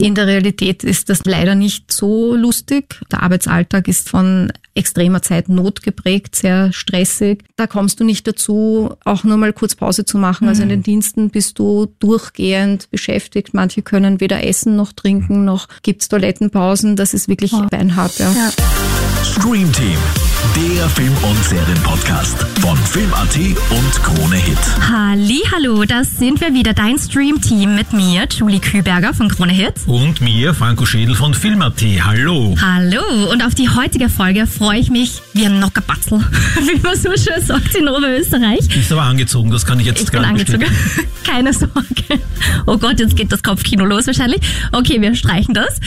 In der Realität ist das leider nicht so lustig. Der Arbeitsalltag ist von extremer Zeitnot geprägt, sehr stressig. Da kommst du nicht dazu, auch nur mal kurz Pause zu machen. Also in den Diensten bist du durchgehend beschäftigt. Manche können weder essen noch trinken, noch gibt's Toilettenpausen. Das ist wirklich Oh. beinhart. Ja. Ja. Stream Team, der Film- und Serienpodcast von Film.at und Krone Hit. Halli, hallo, das sind wir wieder, dein Stream-Team mit mir, Julie Kühlberger von Krone Hit. Und mir, Franco Schädel von Film.at. Hallo. Hallo, und auf die heutige Folge freue ich mich wie ein Nockerbatzel, wie man so schön sagt in Oberösterreich. Bist aber angezogen, das kann ich jetzt Ich gar nicht angezogen. bestätigen. Keine Sorge. Oh Gott, jetzt geht das Kopfkino los wahrscheinlich. Okay, wir streichen das.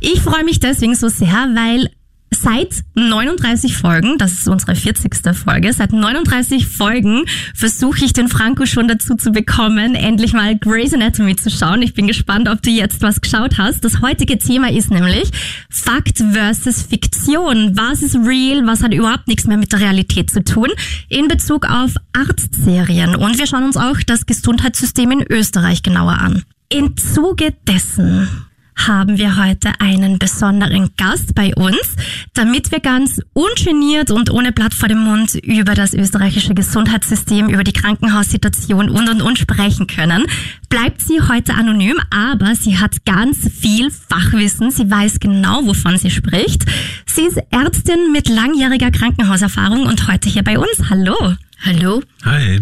Ich freue mich deswegen so sehr, weil seit 39 Folgen, das ist unsere 40. Folge, seit 39 Folgen versuche ich den Franco schon dazu zu bekommen, endlich mal Grey's Anatomy zu schauen. Ich bin gespannt, ob du jetzt was geschaut hast. Das heutige Thema ist nämlich Fakt versus Fiktion. Was ist real? Was hat überhaupt nichts mehr mit der Realität zu tun? In Bezug auf Arztserien. Und wir schauen uns auch das Gesundheitssystem in Österreich genauer an. Im Zuge dessen haben wir heute einen besonderen Gast bei uns, damit wir ganz ungeniert und ohne Blatt vor dem Mund über das österreichische Gesundheitssystem, über die Krankenhaussituation und und und sprechen können. Bleibt sie heute anonym, aber sie hat ganz viel Fachwissen. Sie weiß genau, wovon sie spricht. Sie ist Ärztin mit langjähriger Krankenhauserfahrung und heute hier bei uns. Hallo. Hallo. Hi.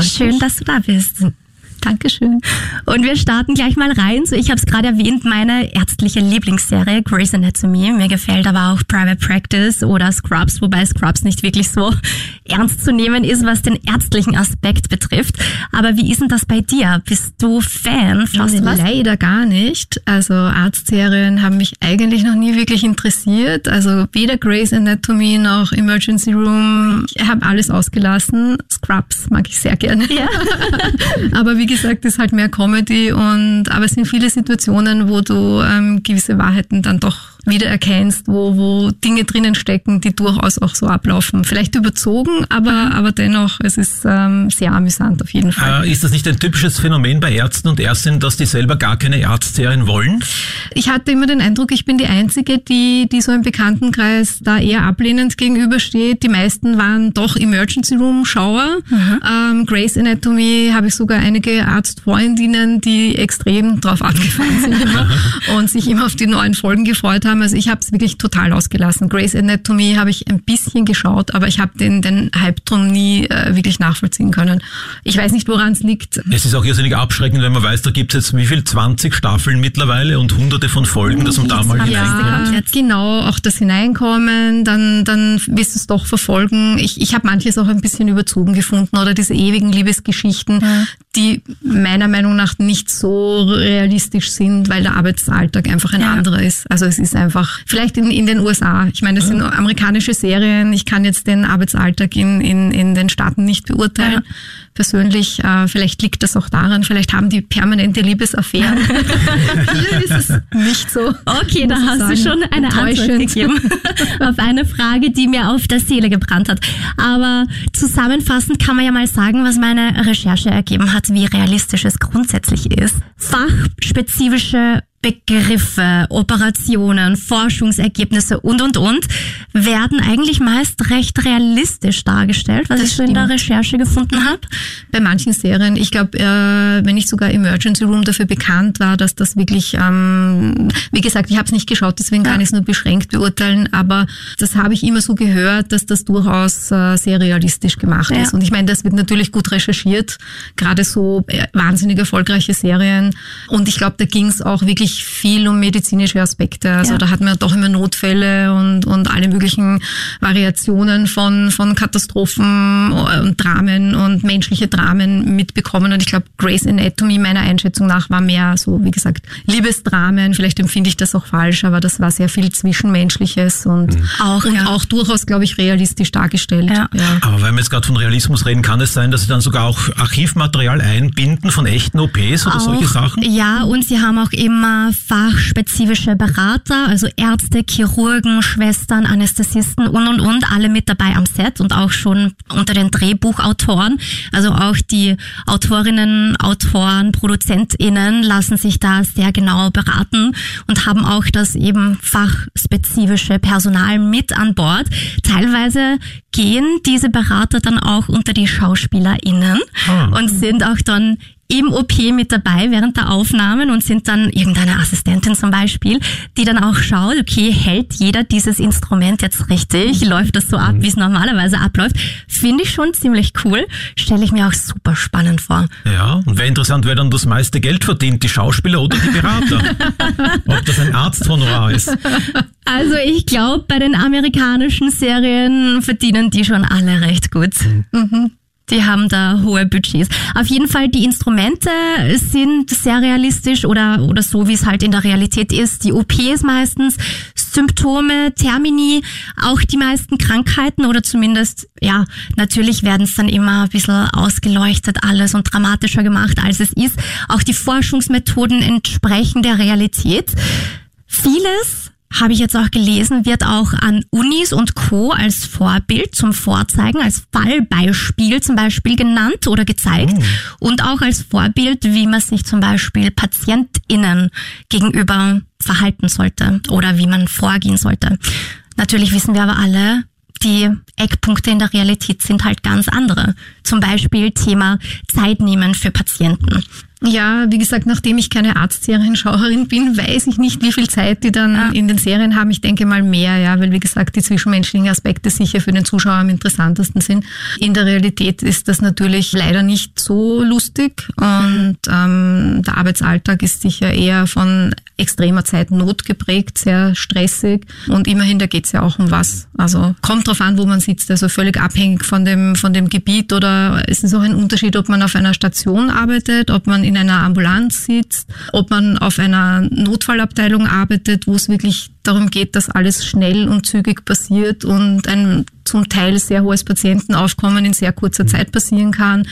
Schön, dass du da bist. Dankeschön. Und wir starten gleich mal rein. So, ich habe es gerade erwähnt, meine ärztliche Lieblingsserie Grey's Anatomy. Mir gefällt aber auch Private Practice oder Scrubs, wobei Scrubs nicht wirklich so ernst zu nehmen ist, was den ärztlichen Aspekt betrifft. Aber wie ist denn das bei dir? Bist du Fan? Schaust du was? Leider gar nicht. Also Arztserien haben mich eigentlich noch nie wirklich interessiert. Also weder Grey's Anatomy noch Emergency Room. Ich habe alles ausgelassen. Scrubs mag ich sehr gerne. Ja. aber wie gesagt, ist halt mehr Comedy und aber es sind viele Situationen, wo du ähm, gewisse Wahrheiten dann doch wiedererkennst, wo, wo Dinge drinnen stecken, die durchaus auch so ablaufen. Vielleicht überzogen, aber, aber dennoch, es ist ähm, sehr amüsant auf jeden Fall. Äh, ist das nicht ein typisches Phänomen bei Ärzten und Ärztinnen, dass die selber gar keine Arztserien wollen? Ich hatte immer den Eindruck, ich bin die Einzige, die, die so im Bekanntenkreis da eher ablehnend gegenübersteht. Die meisten waren doch Emergency Room Schauer. Ähm, Grey's Anatomy habe ich sogar einige Arztfreundinnen, die extrem drauf abgefahren sind und sich immer auf die neuen Folgen gefreut haben. Also ich habe es wirklich total ausgelassen. Grey's Anatomy habe ich ein bisschen geschaut, aber ich habe den, den Hype drum nie äh, wirklich nachvollziehen können. Ich weiß nicht, woran es liegt. Es ist auch irrsinnig abschreckend, wenn man weiß, da gibt es jetzt wie viel, 20 Staffeln mittlerweile und hunderte von Folgen, dass man da mal haben wir hineinkommt. Ja, jetzt. genau, auch das Hineinkommen, dann, dann wirst du es doch verfolgen. Ich, ich habe manches auch ein bisschen überzogen gefunden oder diese ewigen Liebesgeschichten, die meiner Meinung nach nicht so realistisch sind, weil der Arbeitsalltag einfach ein Ja. anderer ist. Also es ist einfach, vielleicht in, in den USA, ich meine, das sind amerikanische Serien, ich kann jetzt den Arbeitsalltag in, in, in den Staaten nicht beurteilen. Persönlich, äh, vielleicht liegt das auch daran, vielleicht haben die permanente Liebesaffären. Hier ist es nicht so. Okay, da hast du sagen. schon eine Antwort gegeben auf eine Frage, die mir auf der Seele gebrannt hat. Aber zusammenfassend kann man ja mal sagen, was meine Recherche ergeben hat, wie realistisch es grundsätzlich ist. Fachspezifische Begriffe, Operationen, Forschungsergebnisse und, und, und werden eigentlich meist recht realistisch dargestellt, was Das ich so in der. Recherche gefunden habe. bei manchen Serien, ich glaube, äh, wenn nicht sogar Emergency Room dafür bekannt war, dass das wirklich, ähm, wie gesagt, ich habe es nicht geschaut, deswegen kann ich es nur beschränkt beurteilen, aber das habe ich immer so gehört, dass das durchaus äh, sehr realistisch gemacht Ja. ist. Und ich meine, das wird natürlich gut recherchiert, gerade so äh, wahnsinnig erfolgreiche Serien. Und ich glaube, da ging es auch wirklich viel um medizinische Aspekte. Also Ja. da hat man doch immer Notfälle und, und alle möglichen Variationen von, von Katastrophen und Dramen und menschliche Dramen mitbekommen. Und ich glaube, Grey's Anatomy meiner Einschätzung nach war mehr so, wie gesagt, Liebesdramen. Vielleicht empfinde ich das auch falsch, aber das war sehr viel Zwischenmenschliches und Auch, und ja. auch durchaus, glaube ich, realistisch dargestellt. Ja. Aber wenn wir jetzt gerade von Realismus reden, kann es sein, dass sie dann sogar auch Archivmaterial einbinden von echten OPs oder solche Auch, Sachen? Ja, und sie haben auch immer fachspezifische Berater, also Ärzte, Chirurgen, Schwestern, Anästhesisten und und und, alle mit dabei am Set und auch schon unter den Drehbuchautoren. Also auch die Autorinnen, Autoren, ProduzentInnen lassen sich da sehr genau beraten und haben auch das eben fachspezifische Personal mit an Bord. Teilweise gehen diese Berater dann auch unter die SchauspielerInnen Ah. und sind auch dann im OP mit dabei während der Aufnahmen und sind dann irgendeine Assistentin zum Beispiel, die dann auch schaut, okay, hält jeder dieses Instrument jetzt richtig? Läuft das so ab, wie es normalerweise abläuft? Finde ich schon ziemlich cool. Stelle ich mir auch super spannend vor. Ja, und wäre interessant, wer dann das meiste Geld verdient, die Schauspieler oder die Berater. Ob das ein Arzthonorar ist. Also ich glaube, bei den amerikanischen Serien verdienen die schon alle recht gut. Mhm. Die haben da hohe Budgets. Auf jeden Fall, die Instrumente sind sehr realistisch oder, oder so, wie es halt in der Realität ist. Die OPs meistens, Symptome, Termini, auch die meisten Krankheiten oder zumindest, ja, natürlich werden es dann immer ein bisschen ausgeleuchtet alles und dramatischer gemacht, als es ist. Auch die Forschungsmethoden entsprechen der Realität. Vieles habe ich jetzt auch gelesen, wird auch an Unis und Co. als Vorbild zum Vorzeigen, als Fallbeispiel zum Beispiel genannt oder gezeigt und auch als Vorbild, wie man sich zum Beispiel PatientInnen gegenüber verhalten sollte oder wie man vorgehen sollte. Natürlich wissen wir aber alle, die Eckpunkte in der Realität sind halt ganz andere. Zum Beispiel Thema Zeit nehmen für Patienten. Ja, wie gesagt, nachdem ich keine Arztserienschauerin bin, weiß ich nicht, wie viel Zeit die dann in den Serien haben. Ich denke mal mehr, ja, weil wie gesagt, die zwischenmenschlichen Aspekte sicher für den Zuschauer am interessantesten sind. In der Realität ist das natürlich leider nicht so lustig und ähm, der Arbeitsalltag ist sicher eher von extremer Zeitnot geprägt, sehr stressig und immerhin, da geht's ja auch um was. Also kommt drauf an, wo man sitzt, also völlig abhängig von dem, von dem Gebiet oder es ist auch ein Unterschied, ob man auf einer Station arbeitet, ob man in einer Ambulanz sitzt, ob man auf einer Notfallabteilung arbeitet, wo es wirklich darum geht, dass alles schnell und zügig passiert und ein zum Teil sehr hohes Patientenaufkommen in sehr kurzer Zeit passieren kann.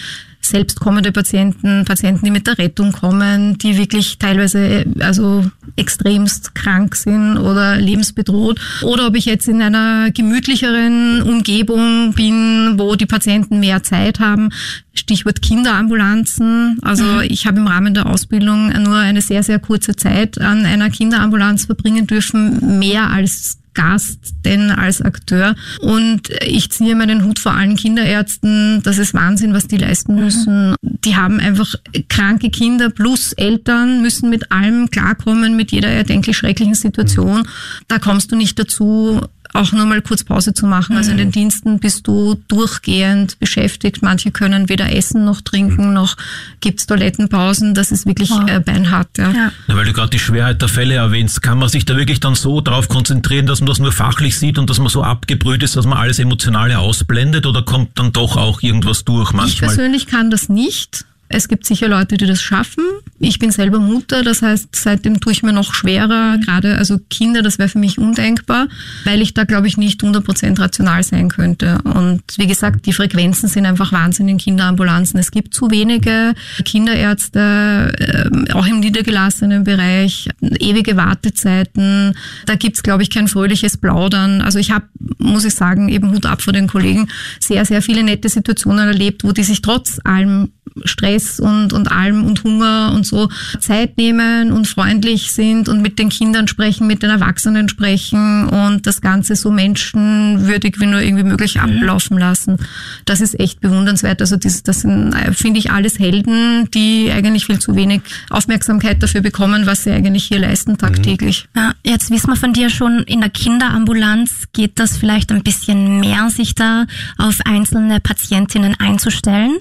Selbst kommende Patienten, Patienten, die mit der Rettung kommen, die wirklich teilweise also extremst krank sind oder lebensbedroht. Oder ob ich jetzt in einer gemütlicheren Umgebung bin, wo die Patienten mehr Zeit haben. Stichwort Kinderambulanzen. Also ich habe im Rahmen der Ausbildung nur eine sehr, sehr kurze Zeit an einer Kinderambulanz verbringen dürfen, mehr als Gast denn als Akteur. Und ich ziehe meinen Hut vor allen Kinderärzten. Das ist Wahnsinn, was die leisten müssen. Die haben einfach kranke Kinder plus Eltern, müssen mit allem klarkommen, mit jeder erdenklich schrecklichen Situation. Da kommst du nicht dazu, auch nur mal kurz Pause zu machen. Also in den Diensten bist du durchgehend beschäftigt. Manche können weder essen noch trinken, noch gibt's Toilettenpausen. Das ist wirklich äh, beinhart. Ja. Ja. Ja, weil du gerade die Schwerheit der Fälle erwähnst, kann man sich da wirklich dann so darauf konzentrieren, dass man das nur fachlich sieht und dass man so abgebrüht ist, dass man alles Emotionale ausblendet oder kommt dann doch auch irgendwas durch Ich manchmal? persönlich kann das nicht. Es gibt sicher Leute, die das schaffen. Ich bin selber Mutter, das heißt, seitdem tue ich mir noch schwerer, gerade also Kinder, das wäre für mich undenkbar, weil ich da, glaube ich, nicht 100% rational sein könnte. Und wie gesagt, die Frequenzen sind einfach Wahnsinn in Kinderambulanzen. Es gibt zu wenige Kinderärzte, ähm, auch im niedergelassenen Bereich, ewige Wartezeiten. Da gibt's, glaube ich, kein fröhliches Plaudern. Also ich habe, muss ich sagen, eben Hut ab vor den Kollegen, sehr, sehr viele nette Situationen erlebt, wo die sich trotz allem Stress und, und allem und Hunger und so Zeit nehmen und freundlich sind und mit den Kindern sprechen, mit den Erwachsenen sprechen und das Ganze so menschenwürdig wie nur irgendwie möglich ablaufen lassen. Das ist echt bewundernswert. Also das, das sind, äh, finde ich, alles Helden, die eigentlich viel zu wenig Aufmerksamkeit dafür bekommen, was sie eigentlich hier leisten tagtäglich. Ja, jetzt wissen wir von dir schon, in der Kinderambulanz geht das vielleicht ein bisschen mehr, sich da auf einzelne Patientinnen einzustellen.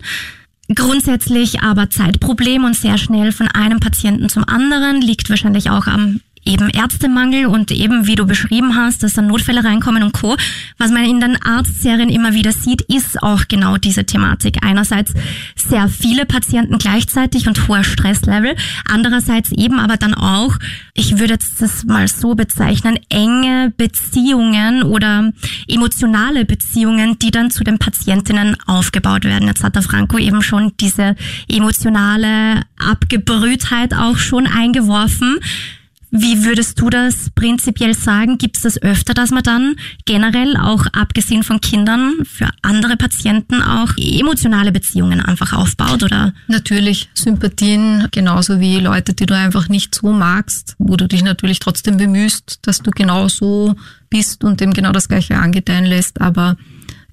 Grundsätzlich aber Zeitproblem und sehr schnell von einem Patienten zum anderen liegt wahrscheinlich auch am eben Ärztemangel und eben, wie du beschrieben hast, dass dann Notfälle reinkommen und Co. Was man in den Arztserien immer wieder sieht, ist auch genau diese Thematik. Einerseits sehr viele Patienten gleichzeitig und hoher Stresslevel. Andererseits eben aber dann auch, ich würde jetzt das mal so bezeichnen, enge Beziehungen oder emotionale Beziehungen, die dann zu den Patientinnen aufgebaut werden. Jetzt hat der Franco eben schon diese emotionale Abgebrühtheit auch schon eingeworfen. Wie würdest du das prinzipiell sagen? Gibt es das öfter, dass man dann generell auch abgesehen von Kindern für andere Patienten auch emotionale Beziehungen einfach aufbaut oder? Natürlich Sympathien, genauso wie Leute, die du einfach nicht so magst, wo du dich natürlich trotzdem bemühst, dass du genau so bist und dem genau das Gleiche angedeihen lässt, aber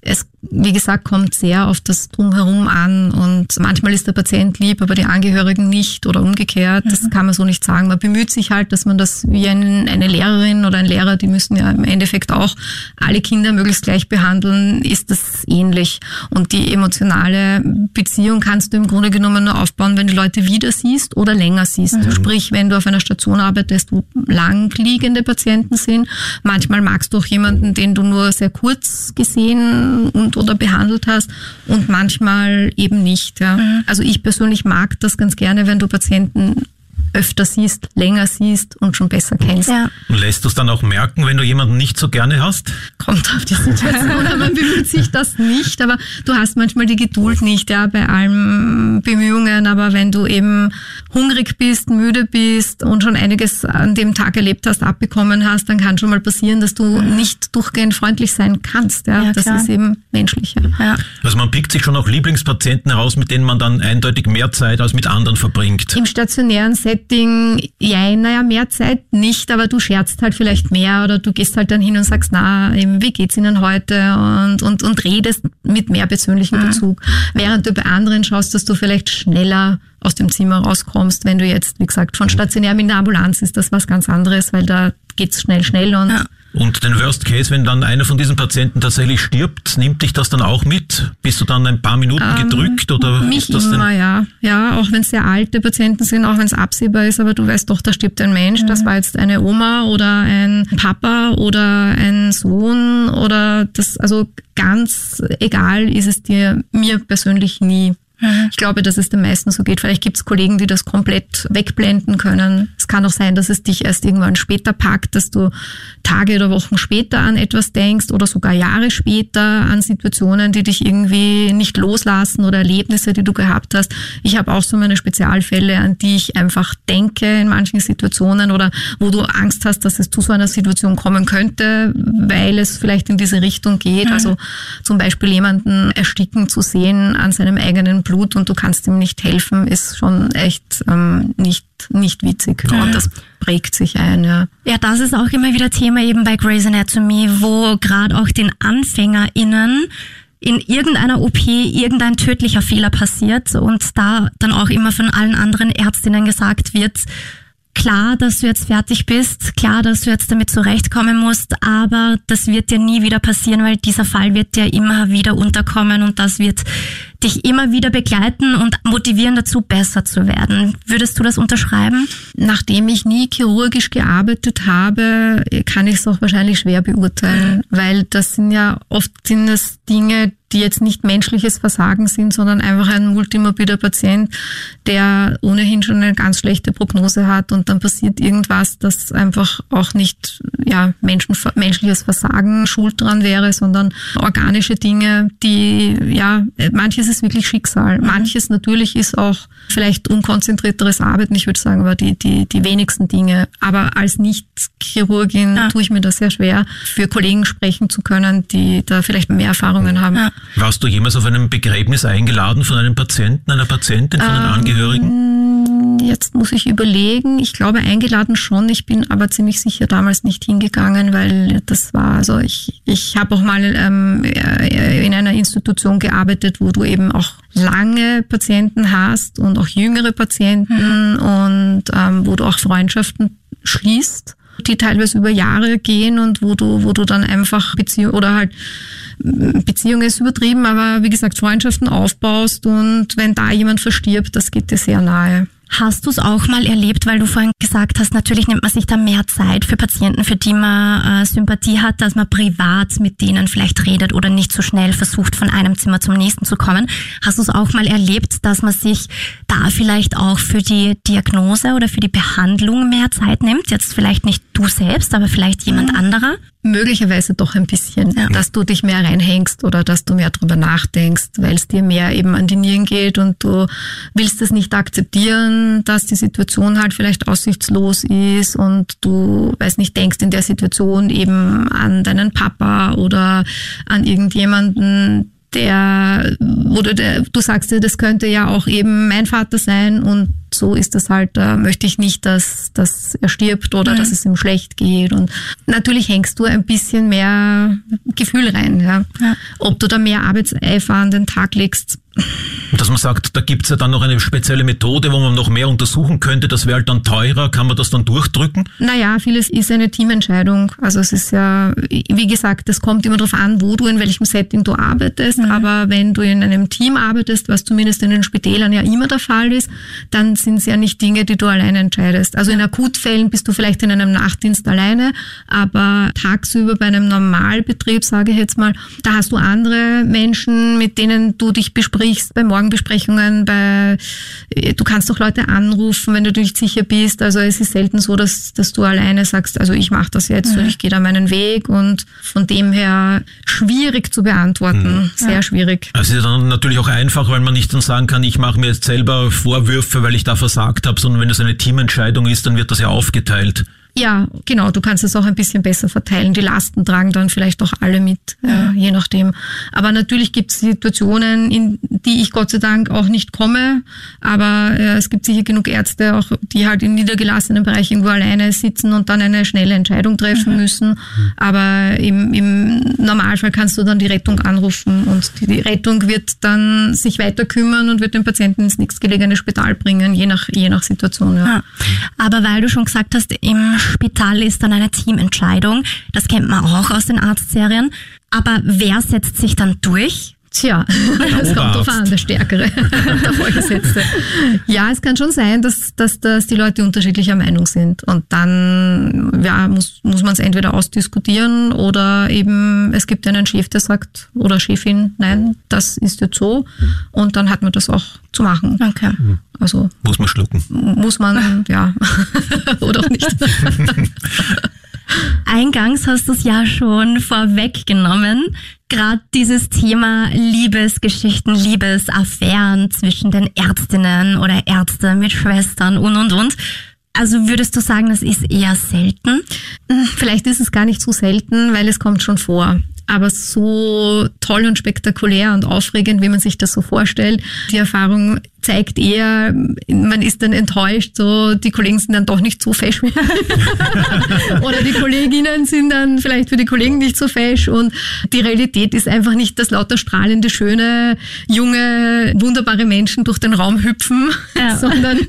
es, wie gesagt, kommt sehr auf das Drumherum an und manchmal ist der Patient lieb, aber die Angehörigen nicht oder umgekehrt. Das mhm. kann man so nicht sagen. Man bemüht sich halt, dass man das wie ein, eine Lehrerin oder ein Lehrer, die müssen ja im Endeffekt auch alle Kinder möglichst gleich behandeln, ist das ähnlich. Und die emotionale Beziehung kannst du im Grunde genommen nur aufbauen, wenn du Leute wieder siehst oder länger siehst. Mhm. Sprich, wenn du auf einer Station arbeitest, wo langliegende Patienten sind. Manchmal magst du auch jemanden, den du nur sehr kurz gesehen und oder behandelt hast und manchmal eben nicht. Ja. Mhm. Also ich persönlich mag das ganz gerne, wenn du Patienten öfter siehst, länger siehst und schon besser kennst. Ja. Und lässt du es dann auch merken, wenn du jemanden nicht so gerne hast? Kommt auf die Situation, aber man bemüht sich das nicht, aber du hast manchmal die Geduld nicht, ja, bei allen Bemühungen, aber wenn du eben hungrig bist, müde bist und schon einiges an dem Tag erlebt hast, abbekommen hast, dann kann schon mal passieren, dass du nicht durchgehend freundlich sein kannst, ja, ja das klar. ist eben menschlich. Ja. Also man pickt sich schon auch Lieblingspatienten heraus, mit denen man dann eindeutig mehr Zeit als mit anderen verbringt. Im stationären Set Setting, ja, naja, mehr Zeit nicht, aber du scherzt halt vielleicht mehr oder du gehst halt dann hin und sagst, na, wie geht's Ihnen heute und, und, und redest mit mehr persönlichem mhm. Bezug. Während du bei anderen schaust, dass du vielleicht schneller aus dem Zimmer rauskommst, wenn du jetzt, wie gesagt, von stationär mit der Ambulanz ist das was ganz anderes, weil da geht's schnell, schnell und ja. Und den Worst Case, wenn dann einer von diesen Patienten tatsächlich stirbt, nimmt dich das dann auch mit? Bist du dann ein paar Minuten ähm, gedrückt oder mich ist das immer, denn? ja. Ja, auch wenn es sehr alte Patienten sind, auch wenn es absehbar ist, aber du weißt doch, da stirbt ein Mensch. Mhm. Das war jetzt eine Oma oder ein Papa oder ein Sohn oder das, also ganz egal ist es dir mir persönlich nie. Mhm. Ich glaube, dass es den meisten so geht. Vielleicht gibt es Kollegen, die das komplett wegblenden können. Es kann auch sein, dass es dich erst irgendwann später packt, dass du Tage oder Wochen später an etwas denkst oder sogar Jahre später an Situationen, die dich irgendwie nicht loslassen oder Erlebnisse, die du gehabt hast. Ich habe auch so meine Spezialfälle, an die ich einfach denke in manchen Situationen oder wo du Angst hast, dass es zu so einer Situation kommen könnte, weil es vielleicht in diese Richtung geht. Mhm. Also zum Beispiel jemanden ersticken zu sehen an seinem eigenen Blut und du kannst ihm nicht helfen, ist schon echt ähm, nicht, nicht witzig. Ja, und das prägt sich ein, ja. Ja, das ist auch immer wieder Thema eben bei Grey's Anatomy, wo gerade auch den AnfängerInnen in irgendeiner OP irgendein tödlicher Fehler passiert und da dann auch immer von allen anderen Ärztinnen gesagt wird, klar, dass du jetzt fertig bist, klar, dass du jetzt damit zurechtkommen musst, aber das wird dir nie wieder passieren, weil dieser Fall wird dir immer wieder unterkommen und das wird dich immer wieder begleiten und motivieren dazu, besser zu werden. Würdest du das unterschreiben? Nachdem ich nie chirurgisch gearbeitet habe, kann ich es auch wahrscheinlich schwer beurteilen, weil das sind ja oft sind es Dinge, die jetzt nicht menschliches Versagen sind, sondern einfach ein multimorbider Patient, der ohnehin schon eine ganz schlechte Prognose hat und dann passiert irgendwas, das einfach auch nicht ja, Menschen, menschliches Versagen schuld dran wäre, sondern organische Dinge, die ja manches ist wirklich Schicksal. Mhm. Manches natürlich ist auch vielleicht unkonzentrierteres Arbeiten, ich würde sagen, aber die, die, die wenigsten Dinge. Aber als Nicht-Chirurgin ja. tue ich mir das sehr schwer, für Kollegen sprechen zu können, die da vielleicht mehr Erfahrungen haben. Ja. Warst du jemals auf einem Begräbnis eingeladen von einem Patienten, einer Patientin, von einem ähm, Angehörigen? Jetzt muss ich überlegen. Ich glaube eingeladen schon. Ich bin aber ziemlich sicher damals nicht hingegangen, weil das war, also ich, ich habe auch mal ähm, äh, in einer Institution gearbeitet, wo du eben auch lange Patienten hast und auch jüngere Patienten mhm. und ähm, wo du auch Freundschaften schließt die teilweise über Jahre gehen und wo du, wo du dann einfach Beziehung oder halt Beziehung ist übertrieben, aber wie gesagt, Freundschaften aufbaust und wenn da jemand verstirbt, das geht dir sehr nahe. Hast du es auch mal erlebt, weil du vorhin gesagt hast, natürlich nimmt man sich da mehr Zeit für Patienten, für die man äh, Sympathie hat, dass man privat mit denen vielleicht redet oder nicht so schnell versucht, von einem Zimmer zum nächsten zu kommen. Hast du es auch mal erlebt, dass man sich da vielleicht auch für die Diagnose oder für die Behandlung mehr Zeit nimmt? Jetzt vielleicht nicht du selbst, aber vielleicht jemand mhm. anderer? Möglicherweise doch ein bisschen, ja. dass du dich mehr reinhängst oder dass du mehr drüber nachdenkst, weil es dir mehr eben an die Nieren geht und du willst es nicht akzeptieren, dass die Situation halt vielleicht aussichtslos ist und du, weiß nicht, denkst in der Situation eben an deinen Papa oder an irgendjemanden, der, oder der, du sagst dir, das könnte ja auch eben mein Vater sein und so ist das halt, da möchte ich nicht, dass, dass er stirbt oder mhm. dass es ihm schlecht geht. Und natürlich hängst du ein bisschen mehr Gefühl rein. Ja. ja. Ob du da mehr Arbeitseifer an den Tag legst, dass man sagt, da gibt's ja dann noch eine spezielle Methode, wo man noch mehr untersuchen könnte, das wäre halt dann teurer, kann man das dann durchdrücken? Naja, vieles ist eine Teamentscheidung. Also es ist ja, wie gesagt, es kommt immer darauf an, wo du, in welchem Setting du arbeitest. Mhm. Aber wenn du in einem Team arbeitest, was zumindest in den Spitälern ja immer der Fall ist, dann sind es ja nicht Dinge, die du alleine entscheidest. Also in Akutfällen bist du vielleicht in einem Nachtdienst alleine, aber tagsüber bei einem Normalbetrieb, sage ich jetzt mal, da hast du andere Menschen, mit denen du dich besprichst, bei Morgenbesprechungen, bei, du kannst doch Leute anrufen, wenn du nicht sicher bist. Also es ist selten so, dass, dass du alleine sagst, also ich mache das jetzt mhm. und ich gehe da meinen Weg und von dem her schwierig zu beantworten, mhm. sehr ja. schwierig. Also es ist dann natürlich auch einfach, weil man nicht dann sagen kann, ich mache mir jetzt selber Vorwürfe, weil ich da versagt habe, sondern wenn es eine Teamentscheidung ist, dann wird das ja aufgeteilt. Ja, genau. Du kannst es auch ein bisschen besser verteilen. Die Lasten tragen dann vielleicht auch alle mit, ja. äh, je nachdem. Aber natürlich gibt es Situationen, in die ich Gott sei Dank auch nicht komme. Aber äh, es gibt sicher genug Ärzte, auch die halt in niedergelassenen Bereichen irgendwo alleine sitzen und dann eine schnelle Entscheidung treffen mhm. müssen. Aber im, im Normalfall kannst du dann die Rettung anrufen und die, die Rettung wird dann sich weiter kümmern und wird den Patienten ins nächstgelegene Spital bringen, je nach, je nach Situation. Ja. ja. Aber weil du schon gesagt hast, im Spital ist dann eine Teamentscheidung. Das kennt man auch aus den Arztserien. Aber wer setzt sich dann durch? Tja, das kommt drauf an, der Stärkere, der Vorgesetzte. Ja, es kann schon sein, dass, dass, dass die Leute unterschiedlicher Meinung sind. Und dann ja, muss, muss man es entweder ausdiskutieren oder eben es gibt einen Chef, der sagt, oder Chefin, nein, das ist jetzt so. Und dann hat man das auch zu machen. Okay. Also muss man schlucken. Muss man, ja. oder auch nicht. Eingangs hast du es ja schon vorweggenommen. Gerade dieses Thema Liebesgeschichten, Liebesaffären zwischen den Ärztinnen oder Ärzte mit Schwestern und und und. Also würdest du sagen, das ist eher selten? Hm, vielleicht ist es gar nicht so selten, weil es kommt schon vor aber so toll und spektakulär und aufregend, wie man sich das so vorstellt. Die Erfahrung zeigt eher, man ist dann enttäuscht, so die Kollegen sind dann doch nicht so fesch mehr. Oder die Kolleginnen sind dann vielleicht für die Kollegen nicht so fesch und die Realität ist einfach nicht, dass lauter strahlende, schöne, junge, wunderbare Menschen durch den Raum hüpfen, ja. sondern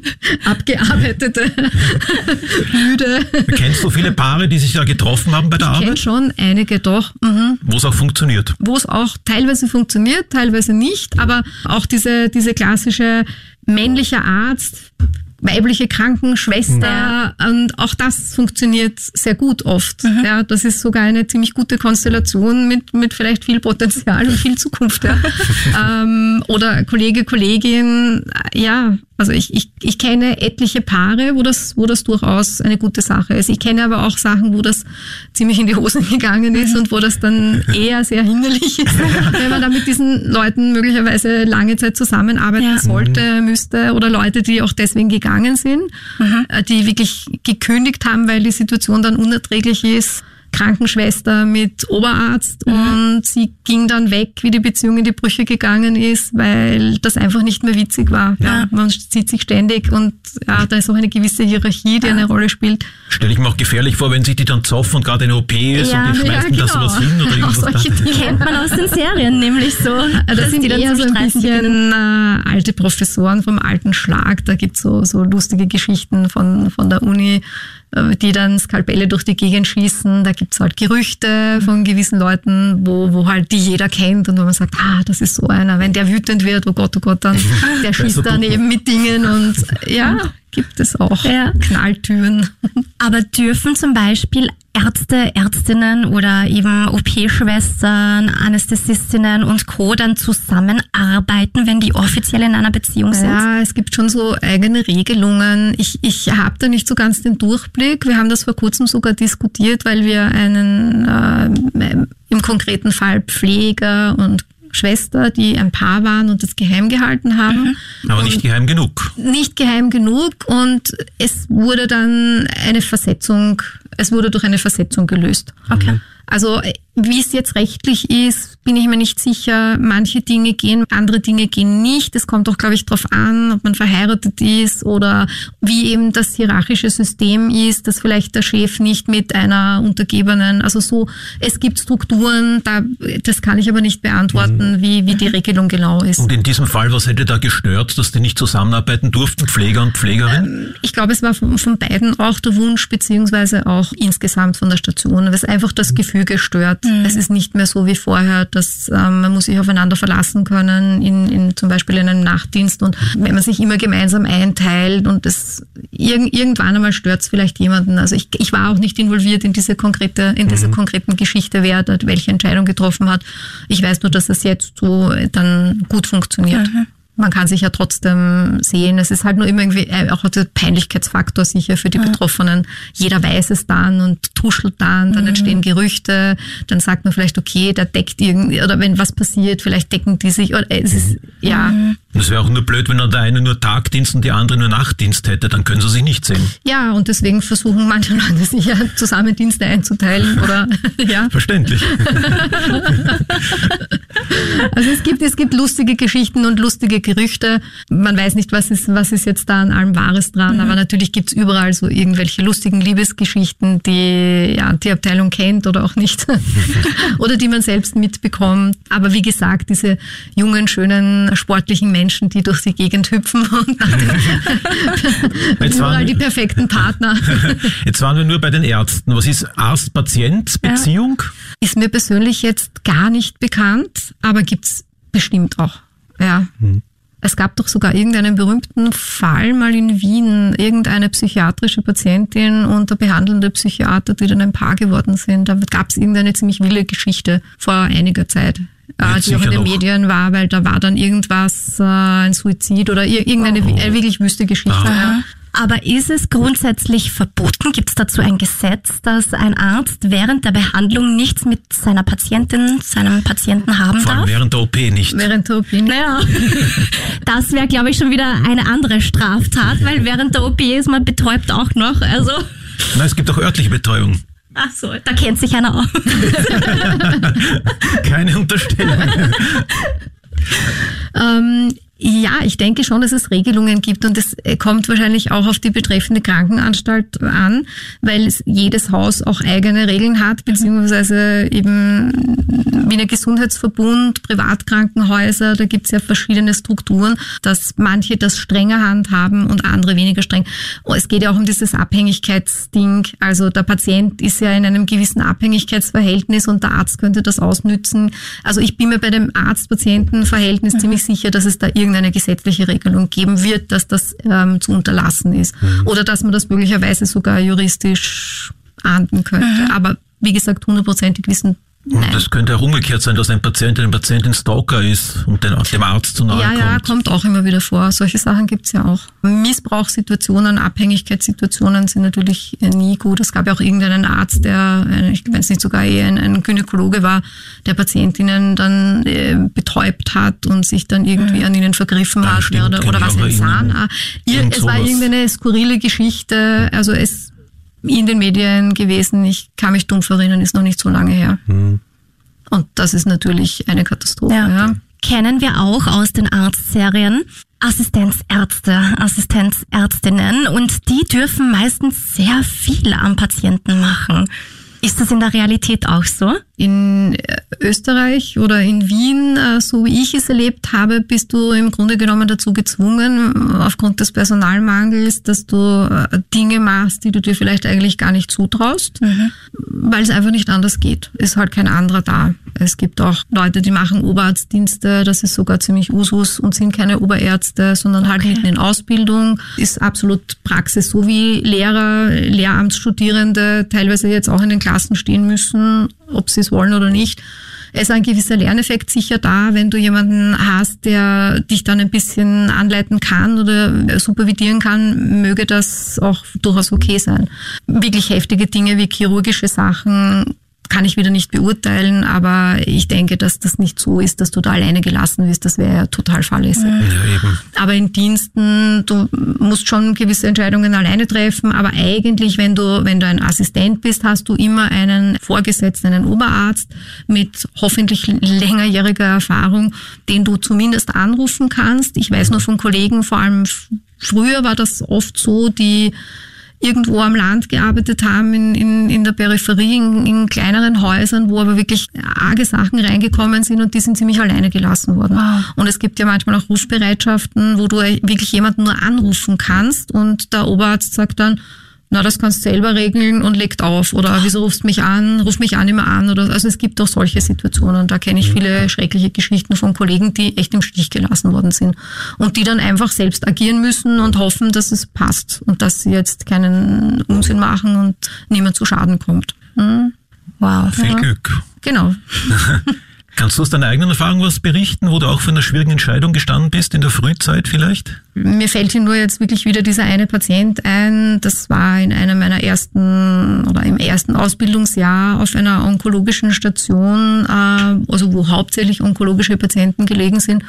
abgearbeitete, müde. Kennst du viele Paare, die sich da getroffen haben bei der ich Arbeit? Ich schon einige doch. Mhm. Wo es auch funktioniert. Wo es auch teilweise funktioniert, teilweise nicht, aber auch diese, diese klassische männliche Arzt, weibliche Krankenschwester ja. und auch das funktioniert sehr gut oft. Mhm. Ja, das ist sogar eine ziemlich gute Konstellation mit, mit vielleicht viel Potenzial und viel Zukunft. Ja. ähm, oder Kollege, Kollegin, ja, also ich, ich, ich kenne etliche Paare, wo das, wo das durchaus eine gute Sache ist. Ich kenne aber auch Sachen, wo das ziemlich in die Hosen gegangen ist und wo das dann eher sehr hinderlich ist, wenn man da mit diesen Leuten möglicherweise lange Zeit zusammenarbeiten ja. sollte, müsste oder Leute, die auch deswegen gegangen sind, mhm. die wirklich gekündigt haben, weil die Situation dann unerträglich ist Krankenschwester mit Oberarzt mhm. und sie ging dann weg, wie die Beziehung in die Brüche gegangen ist, weil das einfach nicht mehr witzig war. Ja. ja man sieht sich ständig und ja, da ist auch eine gewisse Hierarchie, die ja. eine Rolle spielt. Stelle ich mir auch gefährlich vor, wenn sich die dann zoffen und gerade eine OP ist ja, und die schmeißen genau. das was hin oder irgendwas. Solche Dinge. Kennt man aus den Serien nämlich so. Das sind die dann eher so ein bisschen äh, alte Professoren vom alten Schlag. Da gibt's so, so lustige Geschichten von, von der Uni die dann Skalpelle durch die Gegend schießen. Da gibt's halt Gerüchte von gewissen Leuten, wo, wo halt die jeder kennt und wo man sagt, ah, das ist so einer. Wenn der wütend wird, oh Gott, oh Gott, dann der schießt dann eben mit Dingen und ja, gibt es auch. Ja. Knalltüren. Aber dürfen zum Beispiel Ärzte, Ärztinnen oder eben OP-Schwestern, Anästhesistinnen und Co. dann zusammenarbeiten, wenn die offiziell in einer Beziehung sind? Ja, es gibt schon so eigene Regelungen. Ich, ich habe da nicht so ganz den Durchblick. Wir haben das vor kurzem sogar diskutiert, weil wir einen äh, im konkreten Fall Pfleger und Schwester, die ein Paar waren und das geheim gehalten haben. Aber nicht geheim genug. Nicht geheim genug und es wurde dann eine Versetzung, es wurde durch eine Versetzung gelöst. Okay. Also wie es jetzt rechtlich ist, bin ich mir nicht sicher. Manche Dinge gehen, andere Dinge gehen nicht. Es kommt auch, glaube ich, darauf an, ob man verheiratet ist oder wie eben das hierarchische System ist, dass vielleicht der Chef nicht mit einer Untergebenen, also so, es gibt Strukturen, da, das kann ich aber nicht beantworten, wie, wie die Regelung genau ist. Und in diesem Fall, was hätte da gestört, dass die nicht zusammenarbeiten durften, Pfleger und Pflegerin? Ich glaube, es war von, von beiden auch der Wunsch, beziehungsweise auch insgesamt von der Station, es einfach das Gefüge stört. Es ist nicht mehr so wie vorher, dass ähm, man muss sich aufeinander verlassen können, in, in zum Beispiel in einem Nachtdienst und wenn man sich immer gemeinsam einteilt und es irg irgendwann einmal stört es vielleicht jemanden. Also ich, ich war auch nicht involviert in diese konkrete, in diese konkreten Geschichte, wer dort welche Entscheidung getroffen hat. Ich weiß nur, dass es jetzt so dann gut funktioniert. Man kann sich ja trotzdem sehen. Es ist halt nur immer irgendwie äh, auch der Peinlichkeitsfaktor sicher für die Betroffenen. Jeder weiß es dann und tuschelt dann, dann entstehen Gerüchte, dann sagt man vielleicht, okay, der deckt irgendwie, oder wenn was passiert, vielleicht decken die sich, oder es ist, ja. Und es wäre auch nur blöd, wenn dann der eine nur Tagdienst und die andere nur Nachtdienst hätte, dann können sie sich nicht sehen. Ja, und deswegen versuchen manche Leute sich ja zusammen Dienste einzuteilen oder, ja. Verständlich. Also es gibt, es gibt lustige Geschichten und lustige Gerüchte. Man weiß nicht, was ist, was ist jetzt da an allem Wahres dran, aber natürlich gibt's überall so irgendwelche lustigen Liebesgeschichten, die ja, die Abteilung kennt oder auch nicht. oder die man selbst mitbekommt. Aber wie gesagt, diese jungen, schönen, sportlichen Menschen, die durch die Gegend hüpfen und Jetzt überall waren, die perfekten Partner. jetzt waren wir nur bei den Ärzten. Was ist Arzt-Patient-Beziehung? Ist mir persönlich jetzt gar nicht bekannt, aber gibt's bestimmt auch. Ja. Es gab doch sogar irgendeinen berühmten Fall mal in Wien, irgendeine psychiatrische Patientin und der behandelnde Psychiater, die dann ein Paar geworden sind. Da gab's irgendeine ziemlich wilde Geschichte vor einiger Zeit. Äh, die auch in den noch. Medien war, weil da war dann irgendwas, äh, ein Suizid oder ir irgendeine äh, wirklich wüste Geschichte. Ja. Aber ist es grundsätzlich verboten? Gibt es dazu ein Gesetz, dass ein Arzt während der Behandlung nichts mit seiner Patientin, seinem Patienten haben Vor allem darf? während der OP nicht. Während der OP. Naja, das wäre, glaube ich, schon wieder eine andere Straftat, weil während der OP ist man betäubt auch noch. Also, Nein, es gibt auch örtliche Betreuung. Ach so, da kennt sich einer aus. Keine Unterstellung. Ähm, ja, ich denke schon, dass es Regelungen gibt und es äh, kommt wahrscheinlich auch auf die betreffende Krankenanstalt an, weil es jedes Haus auch eigene Regeln hat, beziehungsweise eben Wiener Gesundheitsverbund, Privatkrankenhäuser, da gibt es ja verschiedene Strukturen, dass manche das strenger handhaben und andere weniger streng. Oh, Es geht ja auch um dieses Abhängigkeitsding. Also der Patient ist ja in einem gewissen Abhängigkeitsverhältnis und der Arzt könnte das ausnützen. Also ich bin mir bei dem Arzt-Patienten-Verhältnis ziemlich sicher, dass es da irgendeine gesetzliche Regelung geben wird, dass das ähm, zu unterlassen ist. Oder dass man das möglicherweise sogar juristisch ahnden könnte. Aber wie gesagt, hundertprozentig wissen, Und das könnte auch umgekehrt sein, dass ein Patient eine Patientin Stalker ist und den, dem Arzt zu nahe Ja, ja, kommt. kommt auch immer wieder vor. Solche Sachen gibt's ja auch. Missbrauchssituationen, Abhängigkeitssituationen sind natürlich äh, nie gut. Es gab ja auch irgendeinen Arzt, der, äh, ich weiß nicht, sogar eher ein, ein Gynäkologe war, der Patientinnen dann äh, betäubt hat und sich dann irgendwie an ihnen vergriffen Ja, hat. stimmt, oder oder was ein erinnern. Zahn. Ir Irgend es war irgendeine skurrile Geschichte. Also es in den Medien gewesen. Ich kann mich dumpf erinnern, ist noch nicht so lange her. Hm. Und das ist natürlich eine Katastrophe. Ja. Ja. Kennen wir auch aus den Arztserien Assistenzärzte, Assistenzärztinnen und die dürfen meistens sehr viel am Patienten machen. Ist das in der Realität auch so? In äh, Österreich oder in Wien, äh, so wie ich es erlebt habe, bist du im Grunde genommen dazu gezwungen, aufgrund des Personalmangels, dass du äh, Dinge machst, die du dir vielleicht eigentlich gar nicht zutraust, mhm. weil es einfach nicht anders geht. Ist halt kein anderer da. Es gibt auch Leute, die machen Oberarztdienste, das ist sogar ziemlich Usus und sind keine Oberärzte, sondern halt okay. mitten in Ausbildung. Ist absolut Praxis, so wie Lehrer, Lehramtsstudierende teilweise jetzt auch in den Klassen stehen müssen, ob sie es wollen oder nicht. Es ist ein gewisser Lerneffekt sicher da, wenn du jemanden hast, der dich dann ein bisschen anleiten kann oder supervidieren kann, möge das auch durchaus okay sein. Wirklich heftige Dinge wie chirurgische Sachen kann ich wieder nicht beurteilen, aber ich denke, dass das nicht so ist, dass du da alleine gelassen wirst. Das wäre ja total fahrlässig. Ja, eben. Aber in Diensten, du musst schon gewisse Entscheidungen alleine treffen, aber eigentlich, wenn du, wenn du ein Assistent bist, hast du immer einen Vorgesetzten, einen Oberarzt mit hoffentlich längerjähriger Erfahrung, den du zumindest anrufen kannst. Ich weiß nur von Kollegen, vor allem früher war das oft so, die irgendwo am Land gearbeitet haben, in, in, in der Peripherie, in, in kleineren Häusern, wo aber wirklich arge Sachen reingekommen sind und die sind ziemlich alleine gelassen worden. Wow. Und es gibt ja manchmal auch Rufbereitschaften, wo du wirklich jemanden nur anrufen kannst und der Oberarzt sagt dann, na, das kannst du selber regeln und legt auf. Oder wieso rufst mich an, ruf mich an immer an. Oder, also es gibt auch solche Situationen. Da kenne ich mhm. viele schreckliche Geschichten von Kollegen, die echt im Stich gelassen worden sind. Und die dann einfach selbst agieren müssen und hoffen, dass es passt und dass sie jetzt keinen Unsinn machen und niemand zu Schaden kommt. Mhm. Wow. Viel Glück. Genau. Kannst du aus deiner eigenen Erfahrung was berichten, wo du auch für eine schwierigen Entscheidung gestanden bist, in der Frühzeit vielleicht? Mir fällt hier nur jetzt wirklich wieder dieser eine Patient ein. Das war in einem meiner ersten oder im ersten Ausbildungsjahr auf einer onkologischen Station, äh, also wo hauptsächlich onkologische Patienten gelegen sind.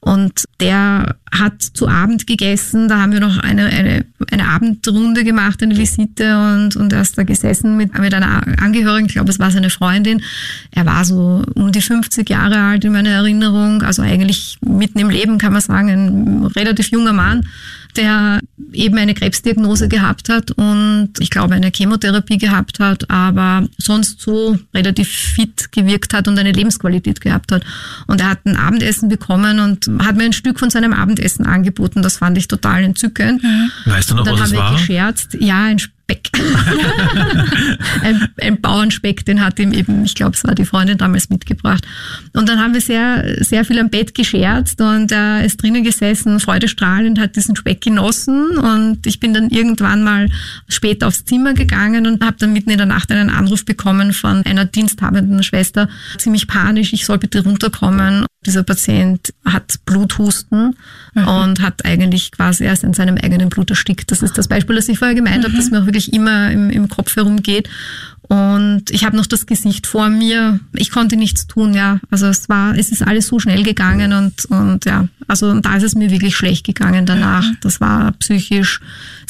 Und der hat zu Abend gegessen. Da haben wir noch eine, eine, eine Abendrunde gemacht, eine Visite und, und er ist da gesessen mit, mit einer Angehörigen. Ich glaube, es war seine Freundin. Er war so um die 50 Jahre alt in meiner Erinnerung. Also eigentlich mitten im Leben kann man sagen, ein relativ junger Mann der eben eine Krebsdiagnose gehabt hat und ich glaube eine Chemotherapie gehabt hat, aber sonst so relativ fit gewirkt hat und eine Lebensqualität gehabt hat. Und er hat ein Abendessen bekommen und hat mir ein Stück von seinem Abendessen angeboten. Das fand ich total entzückend. Weißt du noch, was es war? Gescherzt. Ja, ein Speck. ein, ein Bauernspeck, den hat ihm eben, ich glaube, es war die Freundin damals mitgebracht. Und dann haben wir sehr, sehr viel am Bett gescherzt und er ist drinnen gesessen, freudestrahlend, hat diesen Speck genossen und ich bin dann irgendwann mal später aufs Zimmer gegangen und habe dann mitten in der Nacht einen Anruf bekommen von einer diensthabenden Schwester, ziemlich panisch, ich soll bitte runterkommen. Dieser Patient hat Bluthusten mhm. und hat eigentlich quasi erst in seinem eigenen Blut erstickt. Das ist das Beispiel, das ich vorher gemeint mhm. habe, das mir auch wirklich immer im, im Kopf herumgeht. Und ich habe noch das Gesicht vor mir. Ich konnte nichts tun, ja. Also es war, es ist alles so schnell gegangen und, und ja, also da ist es mir wirklich schlecht gegangen danach. Das war psychisch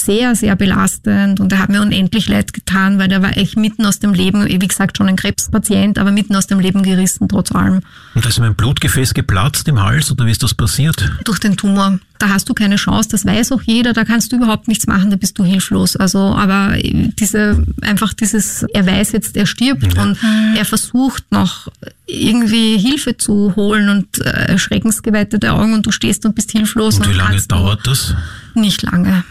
sehr, sehr belastend und er hat mir unendlich leid getan, weil der war echt mitten aus dem Leben, wie gesagt, schon ein Krebspatient, aber mitten aus dem Leben gerissen, trotz allem. Und da ist mein Blutgefäß geplatzt im Hals oder wie ist das passiert? Durch den Tumor da hast du keine Chance, das weiß auch jeder, da kannst du überhaupt nichts machen, da bist du hilflos. Also, aber diese, einfach dieses, er weiß jetzt, er stirbt ja. und er versucht noch irgendwie Hilfe zu holen und äh, schreckensgeweitete Augen und du stehst und bist hilflos. Und wie lange dauert das? Nicht lange.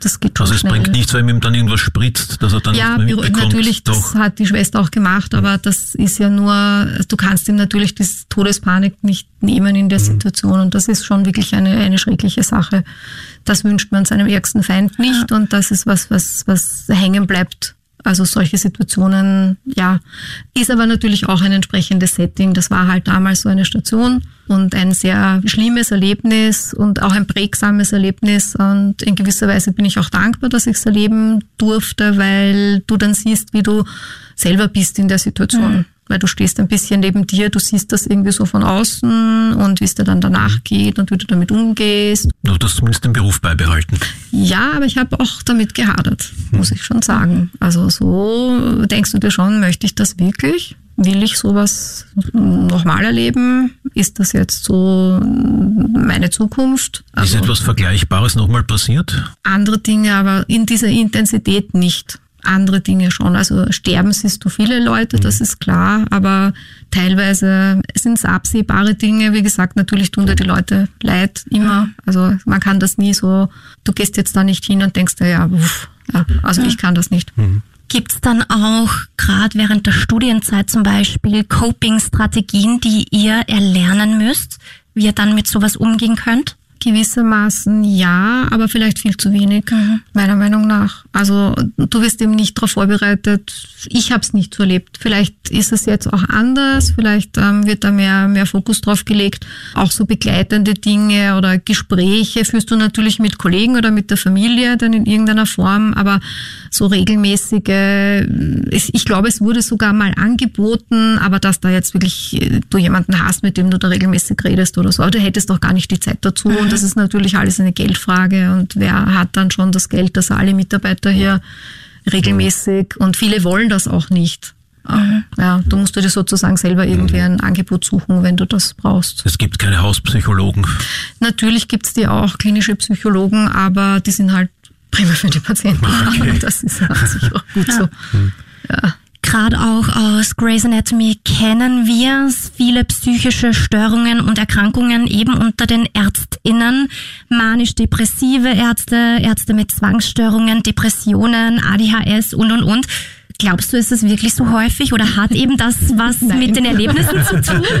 Das geht Also es schnell. bringt nichts, wenn ihm dann irgendwas spritzt, dass er dann ja, nicht mehr natürlich, das hat die Schwester auch gemacht, aber das ist ja nur, du kannst ihm natürlich die Todespanik nicht nehmen in der mhm. Situation und das ist schon wirklich eine, eine schreckliche Sache. Das wünscht man seinem ärgsten Feind nicht ja. und das ist was, was, was hängen bleibt also solche Situationen, ja, ist aber natürlich auch ein entsprechendes Setting. Das war halt damals so eine Station und ein sehr schlimmes Erlebnis und auch ein prägsames Erlebnis. Und in gewisser Weise bin ich auch dankbar, dass ich es erleben durfte, weil du dann siehst, wie du selber bist in der Situation. Mhm weil du stehst ein bisschen neben dir, du siehst das irgendwie so von außen und wie es dir dann danach geht und wie du damit umgehst. Du hast zumindest den Beruf beibehalten. Ja, aber ich habe auch damit gehadert, muss ich schon sagen. Also so denkst du dir schon, möchte ich das wirklich? Will ich sowas nochmal erleben? Ist das jetzt so meine Zukunft? Also, ist etwas Vergleichbares nochmal passiert? Andere Dinge, aber in dieser Intensität nicht. andere Dinge schon. Also sterben siehst du viele Leute, das ist klar, aber teilweise sind es absehbare Dinge. Wie gesagt, natürlich tun dir die Leute leid, immer. Also man kann das nie so, du gehst jetzt da nicht hin und denkst dir, ja, uff, ja also ich kann das nicht. Gibt es dann auch gerade während der Studienzeit zum Beispiel Coping-Strategien, die ihr erlernen müsst, wie ihr dann mit sowas umgehen könnt? Gewissermaßen ja, aber vielleicht viel zu wenig, Mhm. meiner Meinung nach. Also du wirst eben nicht darauf vorbereitet. Ich habe es nicht so erlebt. Vielleicht ist es jetzt auch anders, vielleicht ähm, wird da mehr, mehr Fokus drauf gelegt. Auch so begleitende Dinge oder Gespräche führst du natürlich mit Kollegen oder mit der Familie dann in irgendeiner Form, aber so regelmäßige, ich glaube, es wurde sogar mal angeboten, aber dass da jetzt wirklich äh, du jemanden hast, mit dem du da regelmäßig redest oder so, aber du hättest doch gar nicht die Zeit dazu und das ist natürlich alles eine Geldfrage und wer hat dann schon das Geld, dass alle Mitarbeiter hier regelmäßig und viele wollen das auch nicht. Ja, du musst dir sozusagen selber irgendwie ein Angebot suchen, wenn du das brauchst. Es gibt keine Hauspsychologen. Natürlich gibt's die auch, klinische Psychologen, aber die sind halt prima für die Patienten. Okay. Das ist an sich auch gut so. Ja. Gerade auch aus Grey's Anatomy kennen wir viele psychische Störungen und Erkrankungen eben unter den ÄrztInnen. Manisch-depressive Ärzte, Ärzte mit Zwangsstörungen, Depressionen, ADHS und und und. Glaubst du, ist es wirklich so häufig oder hat eben das was mit den Erlebnissen zu tun?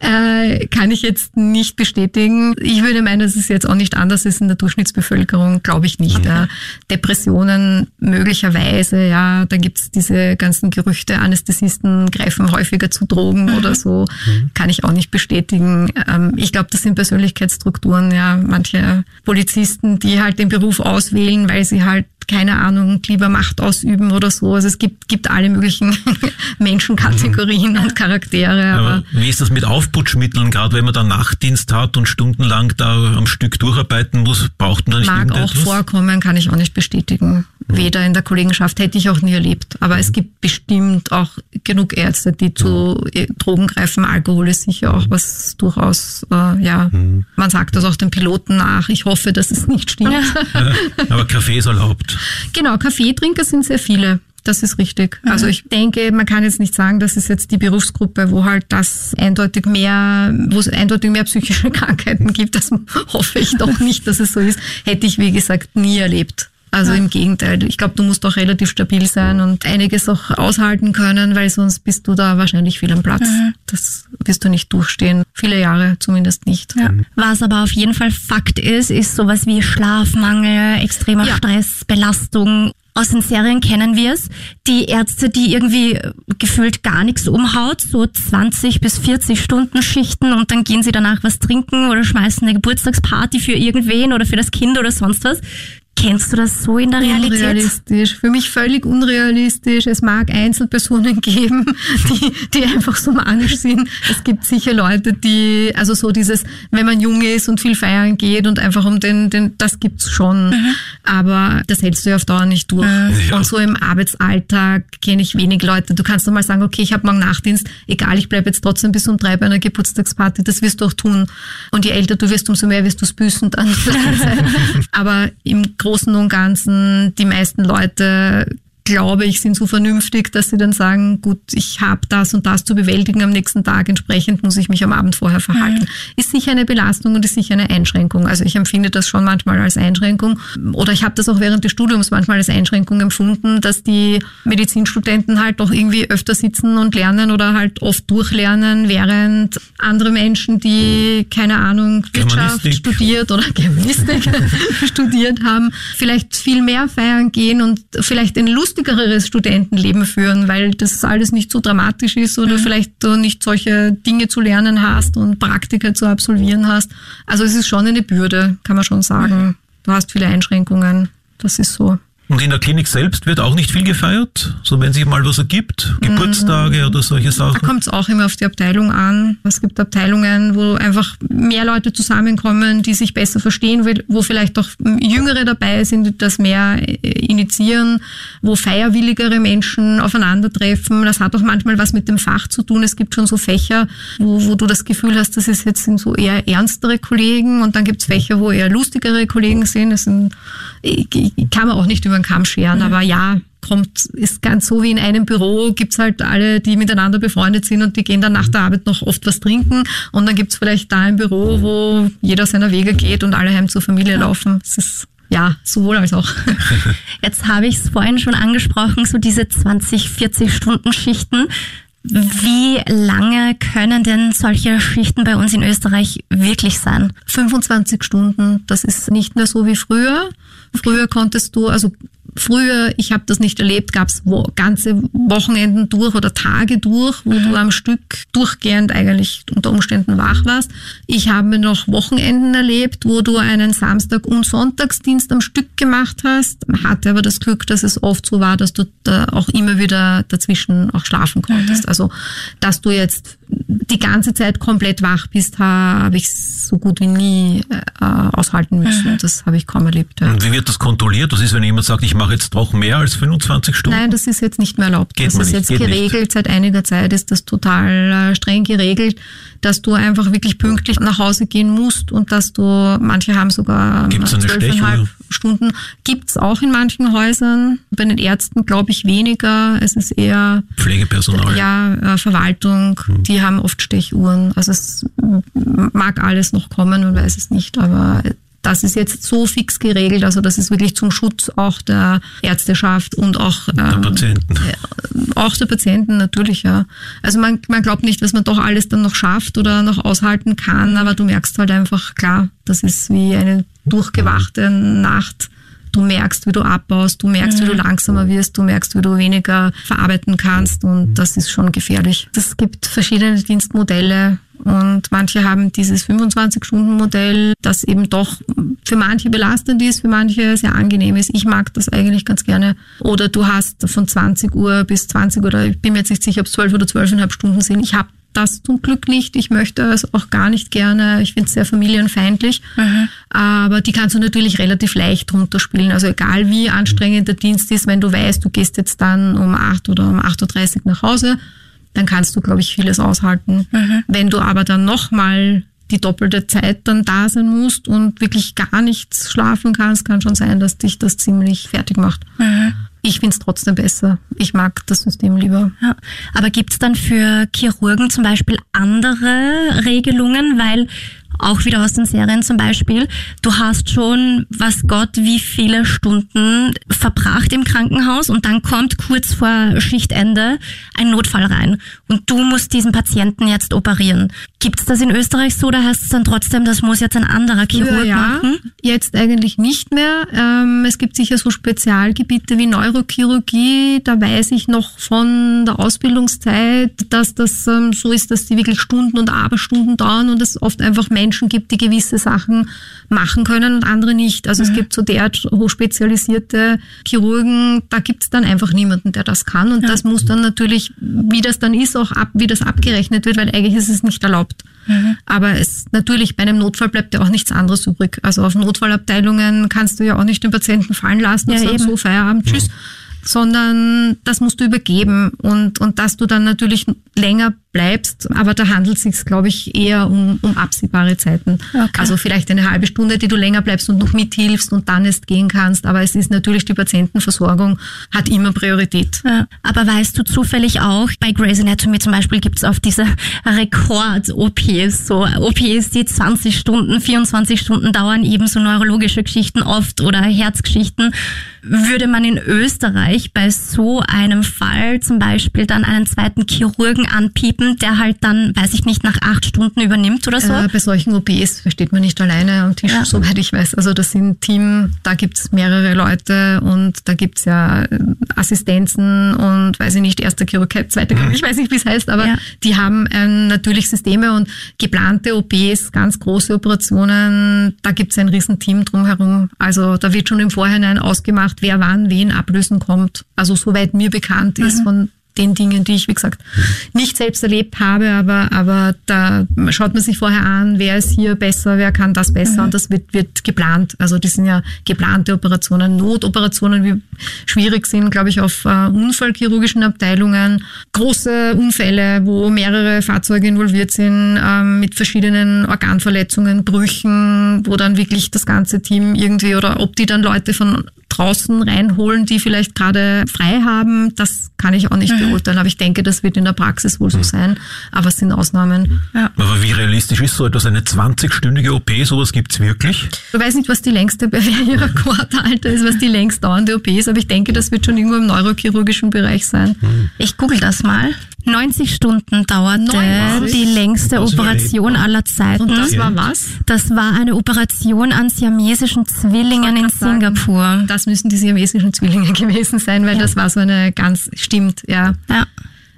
Äh, kann ich jetzt nicht bestätigen. Ich würde meinen, dass es jetzt auch nicht anders ist in der Durchschnittsbevölkerung, glaube ich nicht. Ja. Depressionen möglicherweise, ja, dann gibt's diese ganzen Gerüchte, Anästhesisten greifen häufiger zu Drogen oder so, kann ich auch nicht bestätigen. Ähm, ich glaube, das sind Persönlichkeitsstrukturen, ja, manche Polizisten, die halt den Beruf auswählen, weil sie halt keine Ahnung, lieber Macht ausüben oder so. Also es gibt, gibt alle möglichen Menschenkategorien und Charaktere, aber Aber wie ist das mit Aufputschmitteln? Gerade wenn man da Nachtdienst hat und stundenlang da am Stück durcharbeiten muss, braucht man da nicht Mag auch vorkommen, kann ich auch nicht bestätigen. Weder in der Kollegenschaft hätte ich auch nie erlebt. Aber es gibt bestimmt auch genug Ärzte, die zu äh, Drogen greifen. Alkohol ist sicher auch was durchaus, äh, ja, man sagt das auch den Piloten nach. Ich hoffe, dass es nicht stimmt. Aber Kaffee ist erlaubt. Genau, Kaffeetrinker sind sehr viele. Das ist richtig. Also ich denke, man kann jetzt nicht sagen, das ist jetzt die Berufsgruppe, wo halt das eindeutig mehr, wo es eindeutig mehr psychische Krankheiten gibt. Das hoffe ich doch nicht, dass es so ist. Hätte ich, wie gesagt, nie erlebt. Also im Gegenteil. Ich glaube, du musst auch relativ stabil sein und einiges auch aushalten können, weil sonst bist du da wahrscheinlich viel am Platz. Das wirst du nicht durchstehen. Viele Jahre zumindest nicht. Ja. Was aber auf jeden Fall Fakt ist, ist sowas wie Schlafmangel, extremer Ja. Stress, Belastung. Aus den Serien kennen wir es. Die Ärzte, die irgendwie gefühlt gar nichts umhaut, so 20 bis 40 Stunden Schichten und dann gehen sie danach was trinken oder schmeißen eine Geburtstagsparty für irgendwen oder für das Kind oder sonst was. Kennst du das so in der Realität? Unrealistisch. Für mich völlig unrealistisch. Es mag Einzelpersonen geben, die, die einfach so manisch sind. Es gibt sicher Leute, die, also so dieses, wenn man jung ist und viel feiern geht und einfach um den, den das gibt's schon. Aber das hältst du ja auf Dauer nicht durch. Ja. Und so im Arbeitsalltag kenne ich wenig Leute. Du kannst doch mal sagen, okay, ich habe morgen Nachtdienst, egal, ich bleibe jetzt trotzdem bis um drei bei einer Geburtstagsparty. Das wirst du auch tun. Und je älter du wirst, umso mehr wirst du es büßen dann. Aber im Großen und Ganzen, die meisten Leute glaube ich, sind so vernünftig, dass sie dann sagen, gut, ich habe das und das zu bewältigen am nächsten Tag, entsprechend muss ich mich am Abend vorher verhalten. Ist sicher eine Belastung und ist sicher eine Einschränkung. Also ich empfinde das schon manchmal als Einschränkung. Oder ich habe das auch während des Studiums manchmal als Einschränkung empfunden, dass die Medizinstudenten halt doch irgendwie öfter sitzen und lernen oder halt oft durchlernen, während andere Menschen, die, keine Ahnung, Wirtschaft studiert oder Germanistik studiert haben, vielleicht viel mehr feiern gehen und vielleicht ein lustigeres Studentenleben führen, weil das alles nicht so dramatisch ist oder vielleicht du nicht solche Dinge zu lernen hast und Praktika zu absolvieren hast. Also es ist schon eine Bürde, kann man schon sagen. Du hast viele Einschränkungen. Das ist so. Und in der Klinik selbst wird auch nicht viel gefeiert, so wenn sich mal was ergibt, Geburtstage oder solche Da Sachen. kommt es auch immer auf die Abteilung an. Es gibt Abteilungen, wo einfach mehr Leute zusammenkommen, die sich besser verstehen, wo- vielleicht auch Jüngere dabei sind, die das mehr äh, initiieren, wo feierwilligere Menschen aufeinandertreffen. Das hat auch manchmal was mit dem Fach zu tun. Es gibt schon so Fächer, wo, wo du das Gefühl hast, das ist jetzt sind so eher ernstere Kollegen und dann gibt es Fächer, wo eher lustigere Kollegen sind. Es sind kann man auch nicht über den Kamm scheren, aber ja, kommt, ist ganz so wie in einem Büro, gibt's halt alle, die miteinander befreundet sind und die gehen dann nach der Arbeit noch oft was trinken und dann gibt's vielleicht da ein Büro, wo jeder seiner Wege geht und alle heim zur Familie laufen. Das ist ja, sowohl als auch. Jetzt habe ich es vorhin schon angesprochen, so diese 20, 40 Stunden Schichten. Wie lange können denn solche Schichten bei uns in Österreich wirklich sein? 25 Stunden, das ist nicht mehr so wie früher. Früher konntest du, also Früher, ich habe das nicht erlebt, gab es wo, ganze Wochenenden durch oder Tage durch, wo mhm. du am Stück durchgehend eigentlich unter Umständen wach warst. Ich habe noch Wochenenden erlebt, wo du einen Samstag- und Sonntagsdienst am Stück gemacht hast, hatte aber das Glück, dass es oft so war, dass du da auch immer wieder dazwischen auch schlafen konntest. Mhm. Also, dass du jetzt die ganze Zeit komplett wach bist, habe ich so gut wie nie äh, aushalten müssen. Mhm. Das habe ich kaum erlebt. Ja. Und wie wird das kontrolliert? Das ist, wenn jemand sagt, ich mache jetzt doch mehr als 25 Stunden? Nein, das ist jetzt nicht mehr erlaubt. Geht das ist nicht, jetzt geregelt. Nicht. Seit einiger Zeit ist das total äh, streng geregelt, dass du einfach wirklich pünktlich nach Hause gehen musst und dass du, manche haben sogar zwölfeinhalb Stunden. Gibt's auch in manchen Häusern. Bei den Ärzten glaube ich weniger. Es ist eher Pflegepersonal. Ja, äh, Verwaltung. Hm. Die haben oft Stechuhren. Also es mag alles noch kommen, man weiß es nicht, aber das ist jetzt so fix geregelt, also das ist wirklich zum Schutz auch der Ärzteschaft und auch ähm, der Patienten. Äh, auch der Patienten natürlich, ja. Also man, man glaubt nicht, dass man doch alles dann noch schafft oder noch aushalten kann, aber du merkst halt einfach, klar, das ist wie eine durchgewachte Nacht. Du merkst, wie du abbaust, du merkst, wie du langsamer wirst, du merkst, wie du weniger verarbeiten kannst und das ist schon gefährlich. Es gibt verschiedene Dienstmodelle und manche haben dieses 25-Stunden-Modell, das eben doch für manche belastend ist, für manche sehr angenehm ist. Ich mag das eigentlich ganz gerne. Oder du hast von 20 Uhr bis 20 oder ich bin mir jetzt nicht sicher, ob es 12 oder 12,5 Stunden sind. Ich habe das zum Glück nicht. Ich möchte es auch gar nicht gerne. Ich finde es sehr familienfeindlich. Mhm. Aber die kannst du natürlich relativ leicht runterspielen. Also egal wie anstrengend der Dienst ist, wenn du weißt, du gehst jetzt dann um 8 oder um 8.30 Uhr nach Hause, dann kannst du, glaube ich, vieles aushalten. Mhm. Wenn du aber dann nochmal die doppelte Zeit dann da sein musst und wirklich gar nichts schlafen kannst, kann schon sein, dass dich das ziemlich fertig macht. Mhm. Ich finde es trotzdem besser. Ich mag das System lieber. Ja. Aber gibt es dann für Chirurgen zum Beispiel andere Regelungen? Weil auch wieder aus den Serien zum Beispiel. Du hast schon, was Gott, wie viele Stunden verbracht im Krankenhaus und dann kommt kurz vor Schichtende ein Notfall rein und du musst diesen Patienten jetzt operieren. Gibt es das in Österreich so oder heißt es dann trotzdem, das muss jetzt ein anderer Chirurg ja, machen? Jetzt eigentlich nicht mehr. Ähm, es gibt sicher so Spezialgebiete wie Neurochirurgie. Da weiß ich noch von der Ausbildungszeit, dass das ähm, so ist, dass die wirklich Stunden und Aberstunden dauern und es oft einfach Menschen gibt, die gewisse Sachen machen können und andere nicht. Also mhm. es gibt so derart hochspezialisierte Chirurgen, da gibt es dann einfach niemanden, der das kann. Und ja. das muss dann natürlich, wie das dann ist, auch ab, wie das abgerechnet wird, weil eigentlich ist es nicht erlaubt gehabt. Mhm. Aber es natürlich bei einem Notfall bleibt ja auch nichts anderes übrig. Also auf Notfallabteilungen kannst du ja auch nicht den Patienten fallen lassen ja, und sagen, so Feierabend, tschüss. Mhm. Sondern das musst du übergeben und, und dass du dann natürlich länger bleibst. Aber da handelt es sich, glaube ich, eher um, um absehbare Zeiten. Okay. Also vielleicht eine halbe Stunde, die du länger bleibst und noch mithilfst und dann erst gehen kannst. Aber es ist natürlich die Patientenversorgung hat immer Priorität. Ja. Aber weißt du zufällig auch, bei Grey's Anatomy zum Beispiel gibt es oft diese Rekord-OPs, so OPs, die 20 Stunden, 24 Stunden dauern, ebenso neurologische Geschichten oft oder Herzgeschichten. Würde man in Österreich bei so einem Fall zum Beispiel dann einen zweiten Chirurgen anpiepen, der halt dann, weiß ich nicht, nach acht Stunden übernimmt oder so? Äh, bei solchen OPs steht man nicht alleine am Tisch, ja. soweit ich weiß. Also das sind Team, da gibt's mehrere Leute und da gibt's ja äh, Assistenzen und weiß ich nicht, erster Chirurg, zweiter Chirurg, ich weiß nicht, wie es heißt, aber ja. die haben äh, natürlich Systeme und geplante OPs, ganz große Operationen, da gibt's ein Riesenteam drumherum. Also da wird schon im Vorhinein ausgemacht, wer wann wen ablösen kommt. Also soweit mir bekannt ist mhm. von den Dingen, die ich, wie gesagt, nicht selbst erlebt habe, aber, aber da schaut man sich vorher an, wer ist hier besser, wer kann das besser und das wird, wird geplant. Also die sind ja geplante Operationen, Notoperationen, wie schwierig sind, glaube ich, auf äh, unfallchirurgischen Abteilungen, große Unfälle, wo mehrere Fahrzeuge involviert sind, ähm, mit verschiedenen Organverletzungen, Brüchen, wo dann wirklich das ganze Team irgendwie oder ob die dann Leute von draußen reinholen, die vielleicht gerade frei haben, das kann ich auch nicht Mhm. beurteilen. Aber ich denke, das wird in der Praxis wohl so sein. Aber es sind Ausnahmen. Aber wie realistisch ist so etwas? Eine 20-stündige OP, sowas gibt's wirklich? Ich weiß nicht, was die längste Barrierequartalter ist, was die längst dauernde OP ist, aber ich denke, das wird schon irgendwo im neurochirurgischen Bereich sein. Ich google das mal. 90 Stunden dauerte 90? die längste Operation aller Zeiten. Und das war was? Das war eine Operation an siamesischen Zwillingen in. Singapur. Das müssen die siamesischen Zwillinge gewesen sein, weil das war so eine ganz, stimmt, ja. Ja.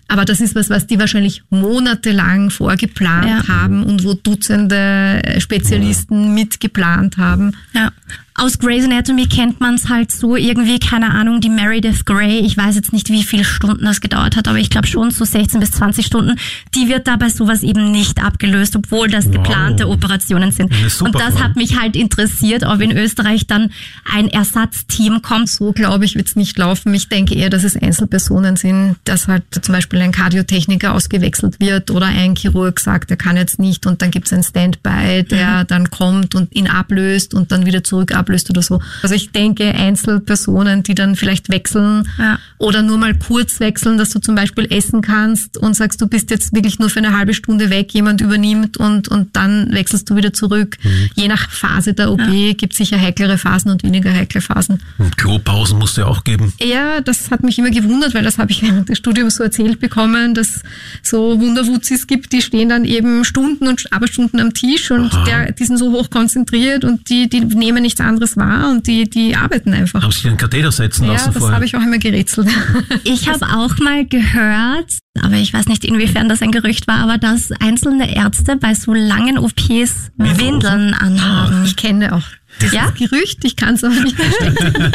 Aber das ist was, was die wahrscheinlich monatelang vorgeplant Ja. haben und wo Dutzende äh, Spezialisten mitgeplant haben. Ja. Aus Grey's Anatomy kennt man es halt so irgendwie, keine Ahnung, die Meredith Grey, ich weiß jetzt nicht, wie viele Stunden das gedauert hat, aber ich glaube schon so 16 bis 20 Stunden, die wird da bei sowas eben nicht abgelöst, obwohl das geplante Operationen sind. Super Und das hat mich halt interessiert, ob in Österreich dann ein Ersatzteam kommt. So glaube ich, wird es nicht laufen. Ich denke eher, dass es Einzelpersonen sind, dass halt zum Beispiel ein Kardiotechniker ausgewechselt wird oder ein Chirurg sagt, er kann jetzt nicht und dann gibt es ein Standby, der dann kommt und ihn ablöst und dann wieder zurück ablöst oder so. Also ich denke Einzelpersonen, die dann vielleicht wechseln Ja. oder nur mal kurz wechseln, dass du zum Beispiel essen kannst und sagst, du bist jetzt wirklich nur für eine halbe Stunde weg, jemand übernimmt und, und dann wechselst du wieder zurück. Je nach Phase der OP gibt es sicher heiklere Phasen und weniger heikle Phasen. Und Klopausen musst du ja auch geben. Ja, das hat mich immer gewundert, weil das habe ich während des Studiums so erzählt bekommen, dass so Wunderwutzis gibt, die stehen dann eben Stunden und Arbeitsstunden am Tisch und Aha. der, die sind so hoch konzentriert und die, die nehmen nichts anderes wahr und die, die arbeiten einfach. Haben sie den Katheter setzen Ja, lassen das vorher? habe ich auch immer gerätselt. Ich habe auch mal gehört, aber ich weiß nicht, inwiefern das ein Gerücht war, aber dass einzelne Ärzte bei so langen OPs Windeln anhaben. Ich kenne auch das Ja? Gerücht, ich kann es aber nicht bestätigen.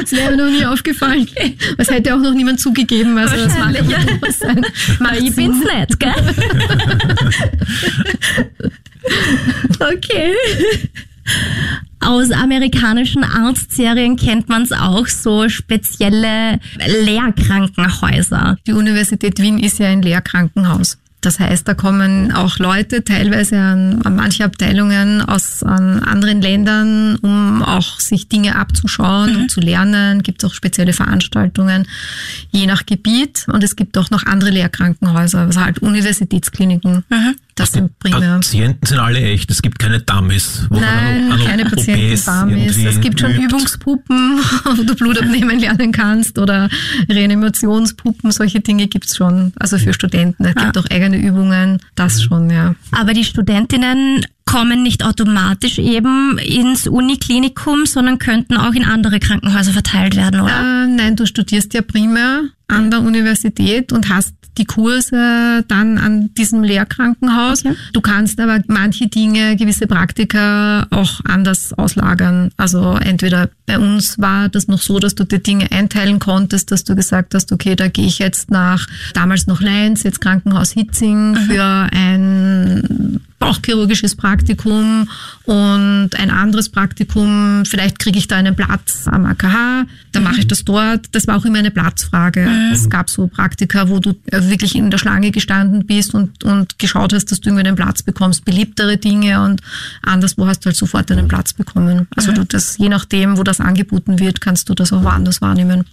Das wäre mir noch nie aufgefallen. Das hätte auch noch niemand zugegeben. Also das mag ja. sein. Macht Ich bin's nicht, gell? okay. Aus amerikanischen Arztserien kennt man es auch, so spezielle Lehrkrankenhäuser. Die Universität Wien ist ja ein Lehrkrankenhaus. Das heißt, da kommen auch Leute teilweise an, an manche Abteilungen aus an anderen Ländern, um auch sich Dinge abzuschauen und zu lernen. Gibt auch spezielle Veranstaltungen, je nach Gebiet. Und es gibt auch noch andere Lehrkrankenhäuser, also halt Universitätskliniken. Das sind primär. Patienten sind alle echt. Es gibt keine Dummies. wo man Nein, an- an keine Patientenfarmis. irgendwie Es gibt schon übt. Übungspuppen, wo du Blut abnehmen lernen kannst oder Reanimationspuppen, solche Dinge gibt's schon. Also für Studenten. Es gibt auch eigene Übungen, das schon, ja. Aber die Studentinnen kommen nicht automatisch eben ins Uniklinikum, sondern könnten auch in andere Krankenhäuser verteilt werden, oder? Äh, nein, du studierst ja primär an der Universität und hast die Kurse dann an diesem Lehrkrankenhaus. Okay. Du kannst aber manche Dinge, gewisse Praktika auch anders auslagern. Also entweder bei uns war das noch so, dass du die Dinge einteilen konntest, dass du gesagt hast, okay, da gehe ich jetzt nach damals noch Leins, jetzt Krankenhaus Hitzing für ein bauchchirurgisches Praktikum und ein anderes Praktikum, vielleicht kriege ich da einen Platz am AKH, dann mache ich das dort. Das war auch immer eine Platzfrage. Es gab so Praktika, wo du äh, wirklich in der Schlange gestanden bist und, und geschaut hast, dass du irgendwie einen Platz bekommst, beliebtere Dinge und anderswo hast du halt sofort einen Platz bekommen. Also du das, je nachdem, wo das angeboten wird, kannst du das auch woanders wahrnehmen.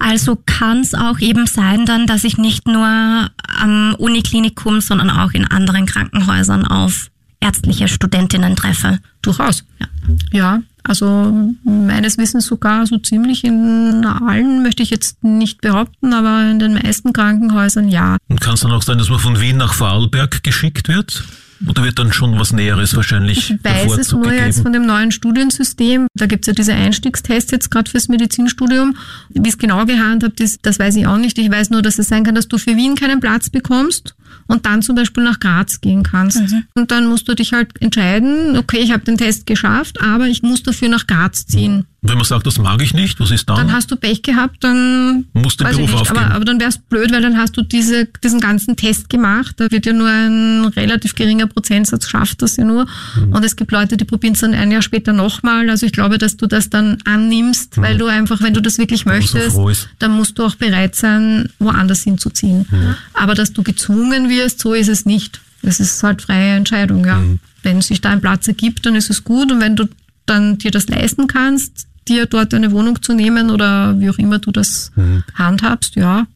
Also kann es auch eben sein dann, dass ich nicht nur am Uniklinikum, sondern auch in anderen Krankenhäusern auf ärztliche Studentinnen treffe. Durchaus. Ja. ja, also meines Wissens sogar so ziemlich in allen, möchte ich jetzt nicht behaupten, aber in den meisten Krankenhäusern ja. Und kann es dann auch sein, dass man von Wien nach Vorarlberg geschickt wird? Oder wird dann schon was Näheres wahrscheinlich Ich weiß es nur jetzt von dem neuen Studiensystem. Da gibt's ja diese Einstiegstests jetzt gerade fürs Medizinstudium. Wie es genau gehandhabt ist, das weiß ich auch nicht. Ich weiß nur, dass es sein kann, dass du für Wien keinen Platz bekommst und dann zum Beispiel nach Graz gehen kannst. Mhm. Und dann musst du dich halt entscheiden, okay, ich habe den Test geschafft, aber ich muss dafür nach Graz ziehen. Wenn man sagt, das mag ich nicht, was ist dann? Dann hast du Pech gehabt, dann Musst den weiß ich Beruf nicht, aber, aufgeben. aber dann wär's blöd, weil dann hast du diese, diesen ganzen Test gemacht. Da wird ja nur ein relativ geringer Prozentsatz schafft das ja nur. Mhm. Und es gibt Leute, die probieren es dann ein Jahr später nochmal. Also ich glaube, dass du das dann annimmst, weil du einfach, wenn du das wirklich möchtest, Mhm. dann musst du auch bereit sein, woanders hinzuziehen. Mhm. Aber dass du gezwungen wirst, so ist es nicht. Es ist halt freie Entscheidung, ja. Mhm. Wenn sich da ein Platz ergibt, dann ist es gut. Und wenn du dann dir das leisten kannst, dir dort eine Wohnung zu nehmen oder wie auch immer du das Mhm. handhabst, ja.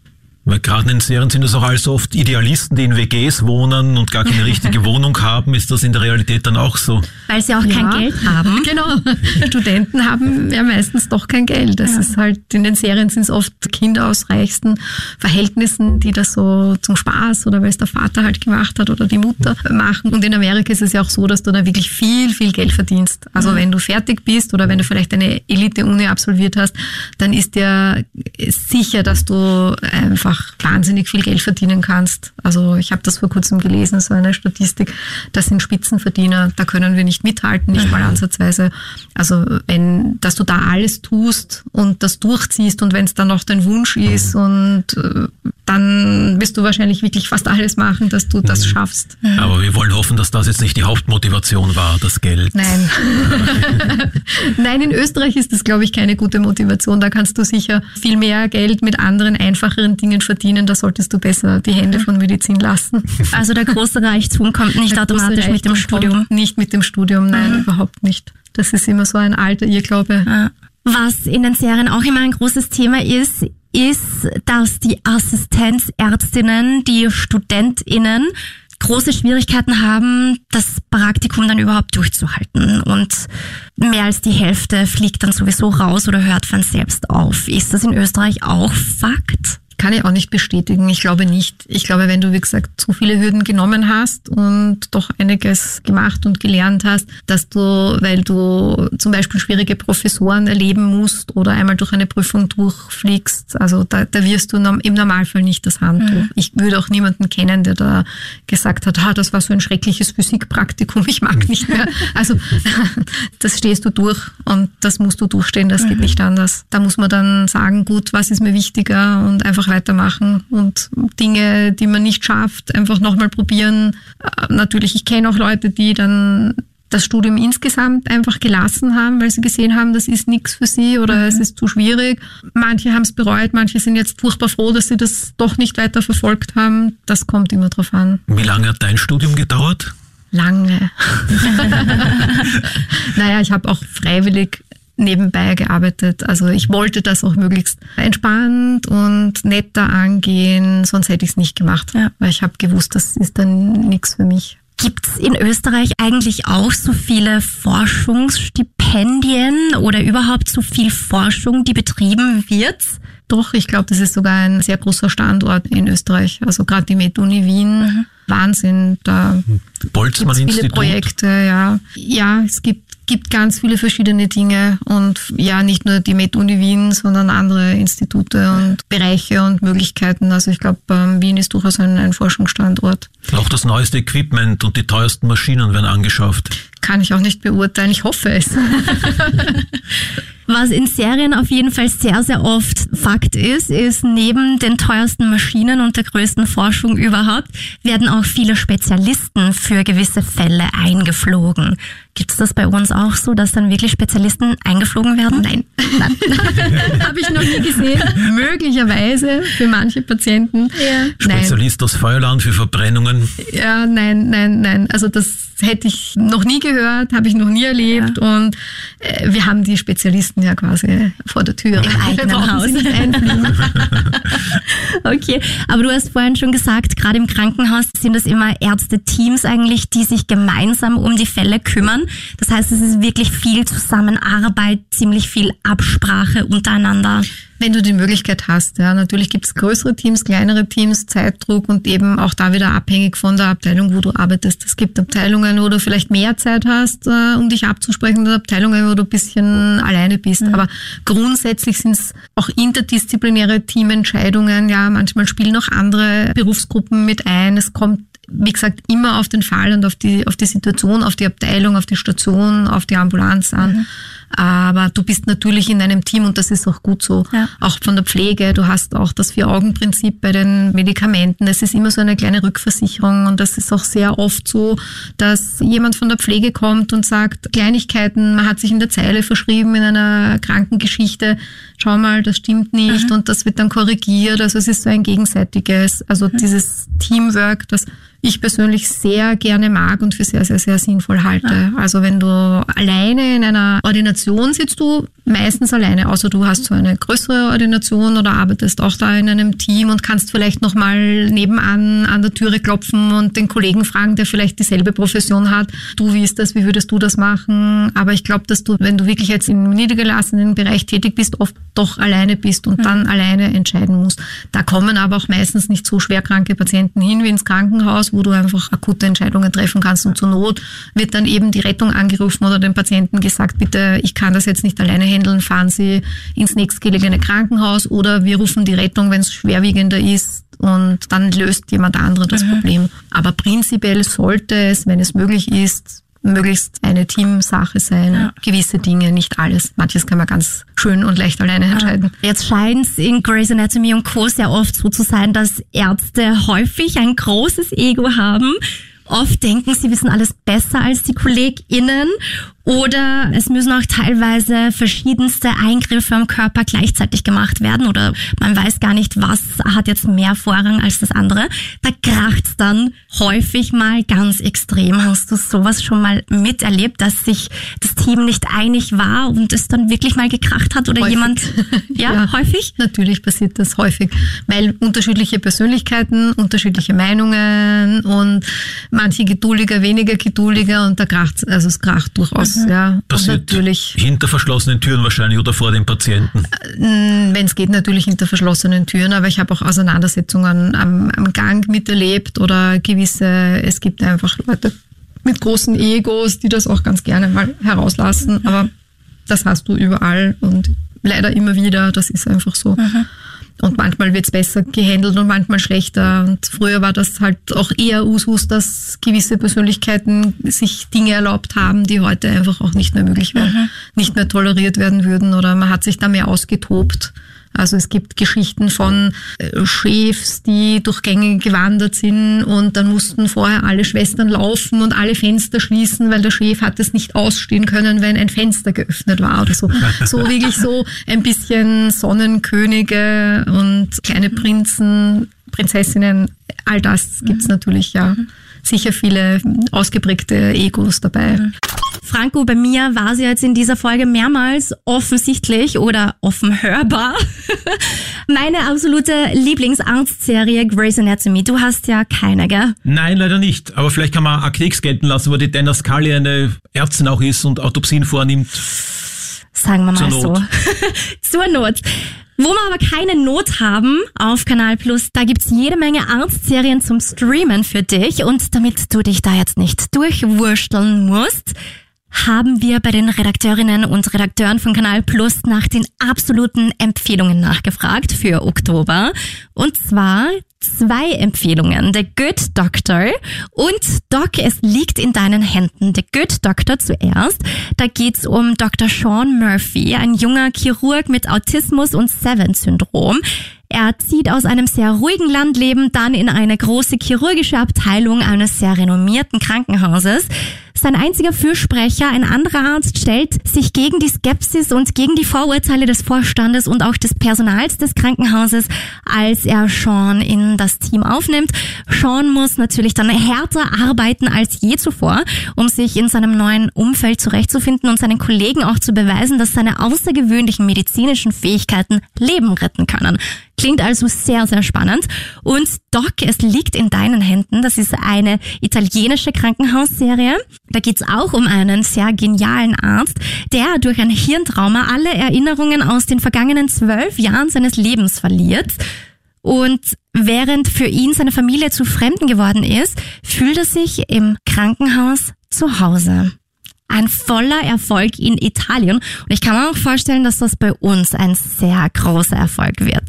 Weil gerade in den Serien sind das auch alles oft Idealisten, die in WGs wohnen und gar keine richtige Wohnung haben. Ist das in der Realität dann auch so? Weil sie auch Ja. kein Geld haben. Genau. Studenten haben ja meistens doch kein Geld. Das ist halt, in den Serien sind es oft Kinder aus reichsten Verhältnissen, die das so zum Spaß oder weil es der Vater halt gemacht hat oder die Mutter machen. Und in Amerika ist es ja auch so, dass du da wirklich viel, viel Geld verdienst. Also wenn du fertig bist oder wenn du vielleicht eine Elite-Uni absolviert hast, dann ist dir sicher, dass du einfach wahnsinnig viel Geld verdienen kannst. Also ich habe das vor kurzem gelesen, so eine Statistik. Das sind Spitzenverdiener, da können wir nicht mithalten, nicht mal ansatzweise. Also wenn, dass du da alles tust und das durchziehst und wenn es dann noch dein Wunsch ist und äh, dann wirst du wahrscheinlich wirklich fast alles machen, dass du das schaffst. Aber wir wollen hoffen, dass das jetzt nicht die Hauptmotivation war, das Geld. Nein. Nein, in Österreich ist das, glaube ich, keine gute Motivation. Da kannst du sicher viel mehr Geld mit anderen, einfacheren Dingen verdienen. Da solltest du besser die Hände von Medizin lassen. Also der große Reichtum kommt nicht Der automatisch mit dem Studium. kommt Nicht mit dem Studium, nein, überhaupt nicht. Das ist immer so ein alter Irrglaube. Was in den Serien auch immer ein großes Thema ist, ist, dass die Assistenzärztinnen, die StudentInnen große Schwierigkeiten haben, das Praktikum dann überhaupt durchzuhalten. Und mehr als die Hälfte fliegt dann sowieso raus oder hört von selbst auf. Ist das in Österreich auch Fakt? Kann ich auch nicht bestätigen. Ich glaube nicht. Ich glaube, wenn du, wie gesagt, so viele Hürden genommen hast und doch einiges gemacht und gelernt hast, dass du, weil du zum Beispiel schwierige Professoren erleben musst oder einmal durch eine Prüfung durchfliegst, also da, da wirst du im Normalfall nicht das Handtuch. Ich würde auch niemanden kennen, der da gesagt hat, ah, das war so ein schreckliches Physikpraktikum, ich mag nicht mehr. Also das stehst du durch und das musst du durchstehen, das geht nicht anders. Da muss man dann sagen, gut, was ist mir wichtiger und einfach weitermachen und Dinge, die man nicht schafft, einfach nochmal probieren. Äh, Natürlich, ich kenne auch Leute, die dann das Studium insgesamt einfach gelassen haben, weil sie gesehen haben, das ist nichts für sie oder es ist zu schwierig. Manche haben es bereut, manche sind jetzt furchtbar froh, dass sie das doch nicht weiter verfolgt haben. Das kommt immer drauf an. Wie lange hat dein Studium gedauert? Lange. naja, ich habe auch freiwillig nebenbei gearbeitet. Also ich wollte das auch möglichst entspannt und netter angehen, sonst hätte ich es nicht gemacht. Ja. Weil ich habe gewusst, das ist dann nichts für mich. Gibt's in Österreich eigentlich auch so viele Forschungsstipendien oder überhaupt so viel Forschung, die betrieben wird? Doch, ich glaube, das ist sogar ein sehr großer Standort in Österreich. Also gerade die MedUni Wien, Wahnsinn, da gibt's viele Boltzmann-Institut? Projekte, ja. Ja, es gibt, gibt ganz viele verschiedene Dinge und ja, nicht nur die MedUni Wien, sondern andere Institute und Bereiche und Möglichkeiten. Also ich glaube, ähm, Wien ist durchaus ein, ein Forschungsstandort. Auch das neueste Equipment und die teuersten Maschinen werden angeschafft. Kann ich auch nicht beurteilen. Ich hoffe es. Was in Serien auf jeden Fall sehr, sehr oft Fakt ist, ist neben den teuersten Maschinen und der größten Forschung überhaupt, werden auch viele Spezialisten für gewisse Fälle eingeflogen. Gibt's das bei uns auch so, dass dann wirklich Spezialisten eingeflogen werden? Nein. Habe ich noch nie gesehen. Möglicherweise für manche Patienten. Nein. Spezialist aus Feuerland für Verbrennungen. Ja, nein, nein, nein. Also das hätte ich noch nie gehört, habe ich noch nie erlebt und äh, wir haben die Spezialisten ja quasi vor der Tür. Im eigenen Haus. Okay, aber du hast vorhin schon gesagt, gerade im Krankenhaus sind es immer Ärzte-Teams eigentlich, die sich gemeinsam um die Fälle kümmern. Das heißt, es ist wirklich viel Zusammenarbeit, ziemlich viel Absprache untereinander. wenn du die Möglichkeit hast. Ja, natürlich gibt es größere Teams, kleinere Teams, Zeitdruck und eben auch da wieder abhängig von der Abteilung, wo du arbeitest. Es gibt Abteilungen, wo du vielleicht mehr Zeit hast, äh, um dich abzusprechen, und Abteilungen, wo du ein bisschen alleine bist. Mhm. Aber grundsätzlich sind es auch interdisziplinäre Teamentscheidungen. Ja, manchmal spielen auch andere Berufsgruppen mit ein. Es kommt wie gesagt, immer auf den Fall und auf die, auf die Situation, auf die Abteilung, auf die Station, auf die Ambulanz an. Mhm. Aber du bist natürlich in einem Team und das ist auch gut so. Ja. Auch von der Pflege. Du hast auch das Vier-Augen-Prinzip bei den Medikamenten. Es ist immer so eine kleine Rückversicherung und das ist auch sehr oft so, dass jemand von der Pflege kommt und sagt, Kleinigkeiten, man hat sich in der Zeile verschrieben in einer Krankengeschichte. Schau mal, das stimmt nicht mhm. und das wird dann korrigiert. Also es ist so ein gegenseitiges, also mhm. dieses Teamwork, das ich persönlich sehr gerne mag und für sehr, sehr, sehr sinnvoll halte. Ja. Also wenn du alleine in einer Ordination sitzt, du meistens alleine, außer du hast so eine größere Ordination oder arbeitest auch da in einem Team und kannst vielleicht nochmal nebenan an der Türe klopfen und den Kollegen fragen, der vielleicht dieselbe Profession hat. Du, wie ist das? Wie würdest du das machen? Aber ich glaube, dass du, wenn du wirklich jetzt im niedergelassenen Bereich tätig bist, oft doch alleine bist und mhm. dann alleine entscheiden musst. Da kommen aber auch meistens nicht so schwerkranke Patienten hin wie ins Krankenhaus, wo du einfach akute Entscheidungen treffen kannst und zur Not wird dann eben die Rettung angerufen oder dem Patienten gesagt, bitte, ich kann das jetzt nicht alleine handeln, fahren Sie ins nächstgelegene Krankenhaus oder wir rufen die Rettung, wenn es schwerwiegender ist und dann löst jemand andere das mhm. Problem. Aber prinzipiell sollte es, wenn es möglich ist, möglichst eine Teamsache sein. Ja. Gewisse Dinge, nicht alles. Manches kann man ganz schön und leicht alleine entscheiden. Jetzt scheint es in Grey's Anatomy und Co. sehr oft so zu sein, dass Ärzte häufig ein großes Ego haben oft denken, sie wissen alles besser als die KollegInnen oder es müssen auch teilweise verschiedenste Eingriffe am Körper gleichzeitig gemacht werden oder man weiß gar nicht, was hat jetzt mehr Vorrang als das andere. Da kracht's dann häufig mal ganz extrem. Hast du sowas schon mal miterlebt, dass sich das Team nicht einig war und es dann wirklich mal gekracht hat oder häufig. jemand? Ja, ja, häufig? Natürlich passiert das häufig, weil unterschiedliche Persönlichkeiten, unterschiedliche Meinungen und manche geduldiger, weniger geduldiger und da kracht's, also es kracht durchaus Mhm. Ja, Passiert natürlich hinter verschlossenen Türen wahrscheinlich oder vor den Patienten? Äh, Wenn es geht, natürlich hinter verschlossenen Türen, aber ich habe auch Auseinandersetzungen am, am Gang miterlebt oder gewisse, es gibt einfach Leute mit großen Egos, die das auch ganz gerne mal herauslassen, aber das hast du überall und leider immer wieder, das ist einfach so. Mhm. Und manchmal wird's besser gehandelt und manchmal schlechter. Und früher war das halt auch eher Usus, dass gewisse Persönlichkeiten sich Dinge erlaubt haben, die heute einfach auch nicht mehr möglich wären, mhm. nicht mehr toleriert werden würden oder man hat sich da mehr ausgetobt. Also es gibt Geschichten von äh, Chefs, die durch Gänge gewandert sind und dann mussten vorher alle Schwestern laufen und alle Fenster schließen, weil der Chef hat es nicht ausstehen können, wenn ein Fenster geöffnet war oder so. So wirklich so ein bisschen Sonnenkönige und kleine Prinzen, Prinzessinnen, all das gibt's natürlich, ja. Sicher viele ausgeprägte Egos dabei. Franco, bei mir war sie jetzt in dieser Folge mehrmals offensichtlich oder offen hörbar. Meine absolute Lieblingsarztserie Grey's Anatomy. Du hast ja keine, gell? Nein, leider nicht. Aber vielleicht kann man Akte gelten lassen, wo die Dana Scully eine Ärztin auch ist und Autopsien vornimmt. Sagen wir mal Zur so. Zur Not. Wo wir aber keine Not haben auf Kanal Plus, da gibt's jede Menge Arztserien zum Streamen für dich. Und damit du dich da jetzt nicht durchwursteln musst, haben wir bei den Redakteurinnen und Redakteuren von Kanal Plus nach den absoluten Empfehlungen nachgefragt für Oktober. Und zwar zwei Empfehlungen. The Good Doctor und Doc, es liegt in deinen Händen. The Good Doctor zuerst. Da geht's um Dr. Sean Murphy, ein junger Chirurg mit Autismus und Seven-Syndrom. Er zieht aus einem sehr ruhigen Landleben dann in eine große chirurgische Abteilung eines sehr renommierten Krankenhauses. Sein einziger Fürsprecher, ein anderer Arzt, stellt sich gegen die Skepsis und gegen die Vorurteile des Vorstandes und auch des Personals des Krankenhauses, als er Sean in das Team aufnimmt. Sean muss natürlich dann härter arbeiten als je zuvor, um sich in seinem neuen Umfeld zurechtzufinden und seinen Kollegen auch zu beweisen, dass seine außergewöhnlichen medizinischen Fähigkeiten Leben retten können. Klingt also sehr, sehr spannend. Und Doc, es liegt in deinen Händen. Das ist eine italienische Krankenhausserie. Da geht's auch um einen sehr genialen Arzt, der durch ein Hirntrauma alle Erinnerungen aus den vergangenen zwölf Jahren seines Lebens verliert. Und während für ihn seine Familie zu Fremden geworden ist, fühlt er sich im Krankenhaus zu Hause. Ein voller Erfolg in Italien. Und ich kann mir auch vorstellen, dass das bei uns ein sehr großer Erfolg wird.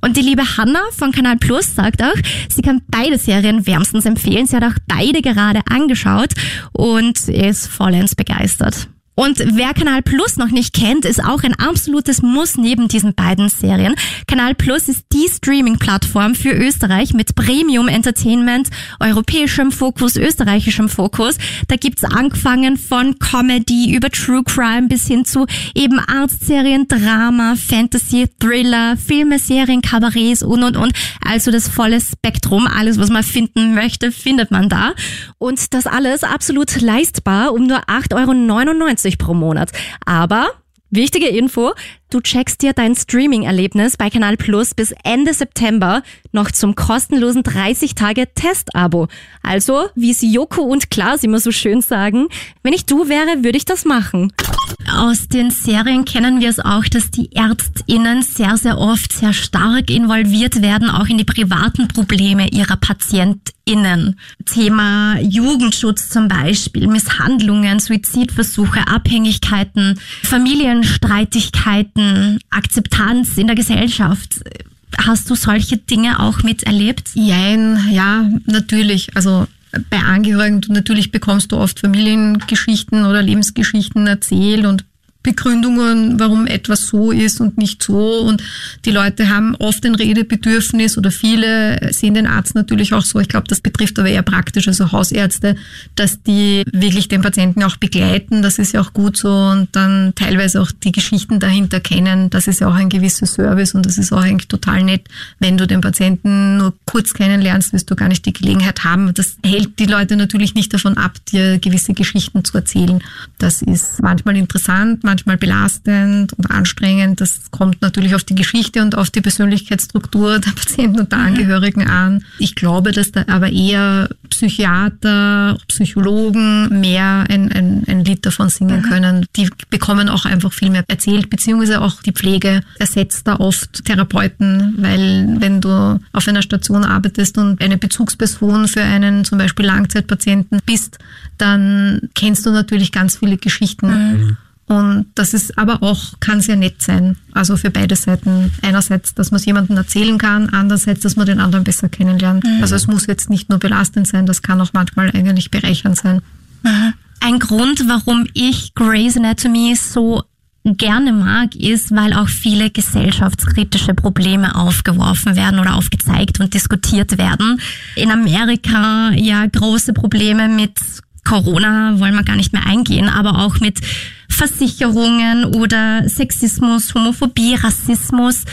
Und die liebe Hanna von Kanal Plus sagt auch, sie kann beide Serien wärmstens empfehlen. Sie hat auch beide gerade angeschaut und ist vollends begeistert. Und wer Kanal Plus noch nicht kennt, ist auch ein absolutes Muss neben diesen beiden Serien. Kanal Plus ist die Streaming-Plattform für Österreich mit Premium Entertainment, europäischem Fokus, österreichischem Fokus. Da gibt's angefangen von Comedy über True Crime bis hin zu eben Arztserien, Drama, Fantasy, Thriller, Filme, Serien, Kabarets und und und. Also das volle Spektrum, alles was man finden möchte, findet man da. Und das alles absolut leistbar um nur 8,99 Euro pro Monat. Aber Wichtige Info, du checkst dir dein Streaming-Erlebnis bei Kanal Plus bis Ende September noch zum kostenlosen 30-Tage-Test-Abo. Also, wie es Joko und Klaas immer so schön sagen, wenn ich du wäre, würde ich das machen. Aus den Serien kennen wir es auch, dass die ÄrztInnen sehr, sehr oft sehr stark involviert werden, auch in die privaten Probleme ihrer PatientInnen. Thema Jugendschutz zum Beispiel, Misshandlungen, Suizidversuche, Abhängigkeiten, Familienstreitigkeiten, Akzeptanz in der Gesellschaft. Hast du solche Dinge auch miterlebt? Jein, ja, natürlich. Also bei Angehörigen, natürlich bekommst du oft Familiengeschichten oder Lebensgeschichten erzählt und Begründungen, warum etwas so ist und nicht so. Und die Leute haben oft ein Redebedürfnis oder viele sehen den Arzt natürlich auch so. Ich glaube, das betrifft aber eher praktisch, also Hausärzte, dass die wirklich den Patienten auch begleiten. Das ist ja auch gut so und dann teilweise auch die Geschichten dahinter kennen. Das ist ja auch ein gewisser Service und das ist auch eigentlich total nett. Wenn du den Patienten nur kurz kennenlernst, wirst du gar nicht die Gelegenheit haben. Das hält die Leute natürlich nicht davon ab, dir gewisse Geschichten zu erzählen. Das ist manchmal interessant, manchmal belastend und anstrengend. Das kommt natürlich auf die Geschichte und auf die Persönlichkeitsstruktur der Patienten und der. Angehörigen an. Ich glaube, dass da aber eher Psychiater, Psychologen mehr ein, ein, ein Lied davon singen mhm. können. Die bekommen auch einfach viel mehr erzählt, beziehungsweise auch die Pflege ersetzt da oft Therapeuten, weil wenn du auf einer Station arbeitest und eine Bezugsperson für einen zum Beispiel Langzeitpatienten bist, dann kennst du natürlich ganz viele Geschichten. Mhm. Und das ist aber auch, kann sehr nett sein. Also für beide Seiten. Einerseits, dass man es jemandem erzählen kann, andererseits, dass man den anderen besser kennenlernt. Mhm. Also es muss jetzt nicht nur belastend sein, das kann auch manchmal eigentlich bereichernd sein. Mhm. Ein Grund, warum ich Grey's Anatomy so gerne mag, ist, weil auch viele gesellschaftskritische Probleme aufgeworfen werden oder aufgezeigt und diskutiert werden. In Amerika ja große Probleme mit Corona wollen wir gar nicht mehr eingehen, aber auch mit Versicherungen oder Sexismus, Homophobie, Rassismus.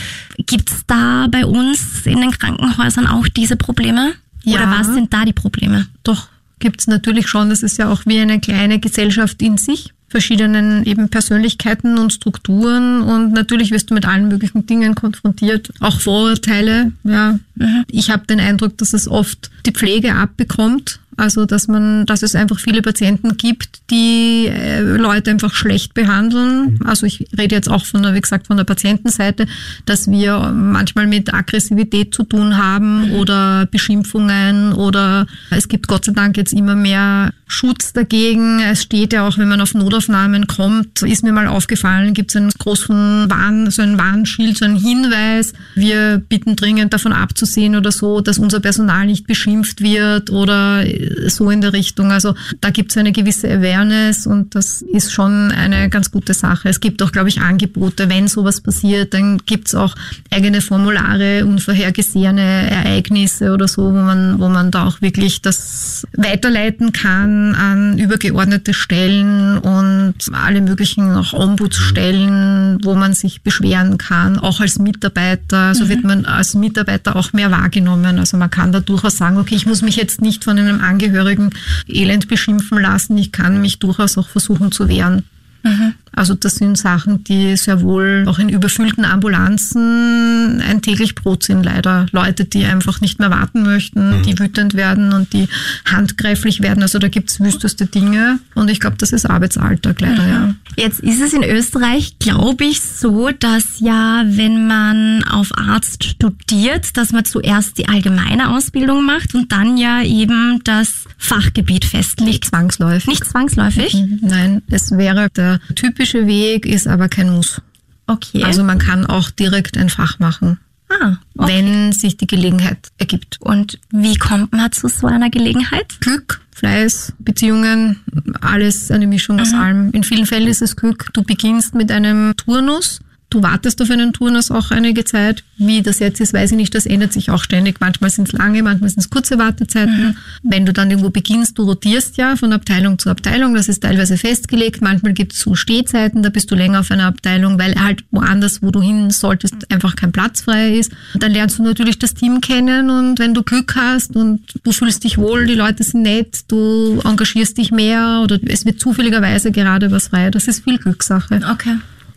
Gibt es da bei uns in den Krankenhäusern auch diese Probleme? Ja. Oder was sind da die Probleme? Doch, gibt es natürlich schon. Das ist ja auch wie eine kleine Gesellschaft in sich verschiedenen eben Persönlichkeiten und Strukturen und natürlich wirst du mit allen möglichen Dingen konfrontiert, auch Vorurteile. Ja, mhm. ich habe den Eindruck, dass es oft die Pflege abbekommt also dass man, dass es einfach viele Patienten gibt, die äh, Leute einfach schlecht behandeln. Mhm. Also ich rede jetzt auch von der, wie gesagt, von der Patientenseite, dass wir manchmal mit Aggressivität zu tun haben mhm. oder Beschimpfungen oder es gibt Gott sei Dank jetzt immer mehr Schutz dagegen. Es steht ja auch, wenn man auf Notaufnahmen kommt, ist mir mal aufgefallen, gibt es einen großen Warn, so ein Warnschild, so einen Hinweis. Wir bitten dringend davon abzusehen oder so, dass unser Personal nicht beschimpft wird oder so in der Richtung. Also da gibt es eine gewisse Awareness und das ist schon eine ganz gute Sache. Es gibt auch, glaube ich, Angebote, wenn sowas passiert, dann gibt es auch eigene Formulare, unvorhergesehene Ereignisse oder so, wo man, wo man da auch wirklich das weiterleiten kann an übergeordnete Stellen und alle möglichen auch Ombudsstellen, wo man sich beschweren kann, auch als Mitarbeiter. Also mhm. wird man als Mitarbeiter auch mehr wahrgenommen. Also man kann da durchaus sagen, okay, ich muss mich jetzt nicht von einem Angehörigen elend beschimpfen lassen. Ich kann mich durchaus auch versuchen zu wehren. Mhm. Also das sind Sachen, die sehr wohl auch in überfüllten Ambulanzen ein täglich Brot sind leider. Leute, die einfach nicht mehr warten möchten, mhm. die wütend werden und die handgreiflich werden. Also da gibt's wüsteste Dinge und ich glaube, das ist Arbeitsalltag leider, mhm. ja. Jetzt ist es in Österreich, glaube ich, so, dass ja, wenn man auf Arzt studiert, dass man zuerst die allgemeine Ausbildung macht und dann ja eben das Fachgebiet festlegt. Nicht zwangsläufig. Nicht zwangsläufig? Mhm. Nein, es wäre der typische Weg, ist aber kein Muss. Okay. Also man kann auch direkt ein Fach machen. Ah, okay. wenn sich die Gelegenheit ergibt. Und wie kommt man zu so einer Gelegenheit? Glück, Fleiß, Beziehungen, alles eine Mischung mhm. aus allem. In vielen Fällen ist es Glück. Du beginnst mit einem Turnus Du wartest auf einen Turnus auch einige Zeit. Wie das jetzt ist, weiß ich nicht. Das ändert sich auch ständig. Manchmal sind es lange, manchmal sind es kurze Wartezeiten. Mhm. Wenn du dann irgendwo beginnst, du rotierst ja von Abteilung zu Abteilung. Das ist teilweise festgelegt. Manchmal gibt es so Stehzeiten, da bist du länger auf einer Abteilung, weil halt woanders, wo du hin solltest, einfach kein Platz frei ist. Dann lernst du natürlich das Team kennen und wenn du Glück hast und du fühlst dich wohl, die Leute sind nett, du engagierst dich mehr oder es wird zufälligerweise gerade was frei. Das ist viel Glückssache. Okay.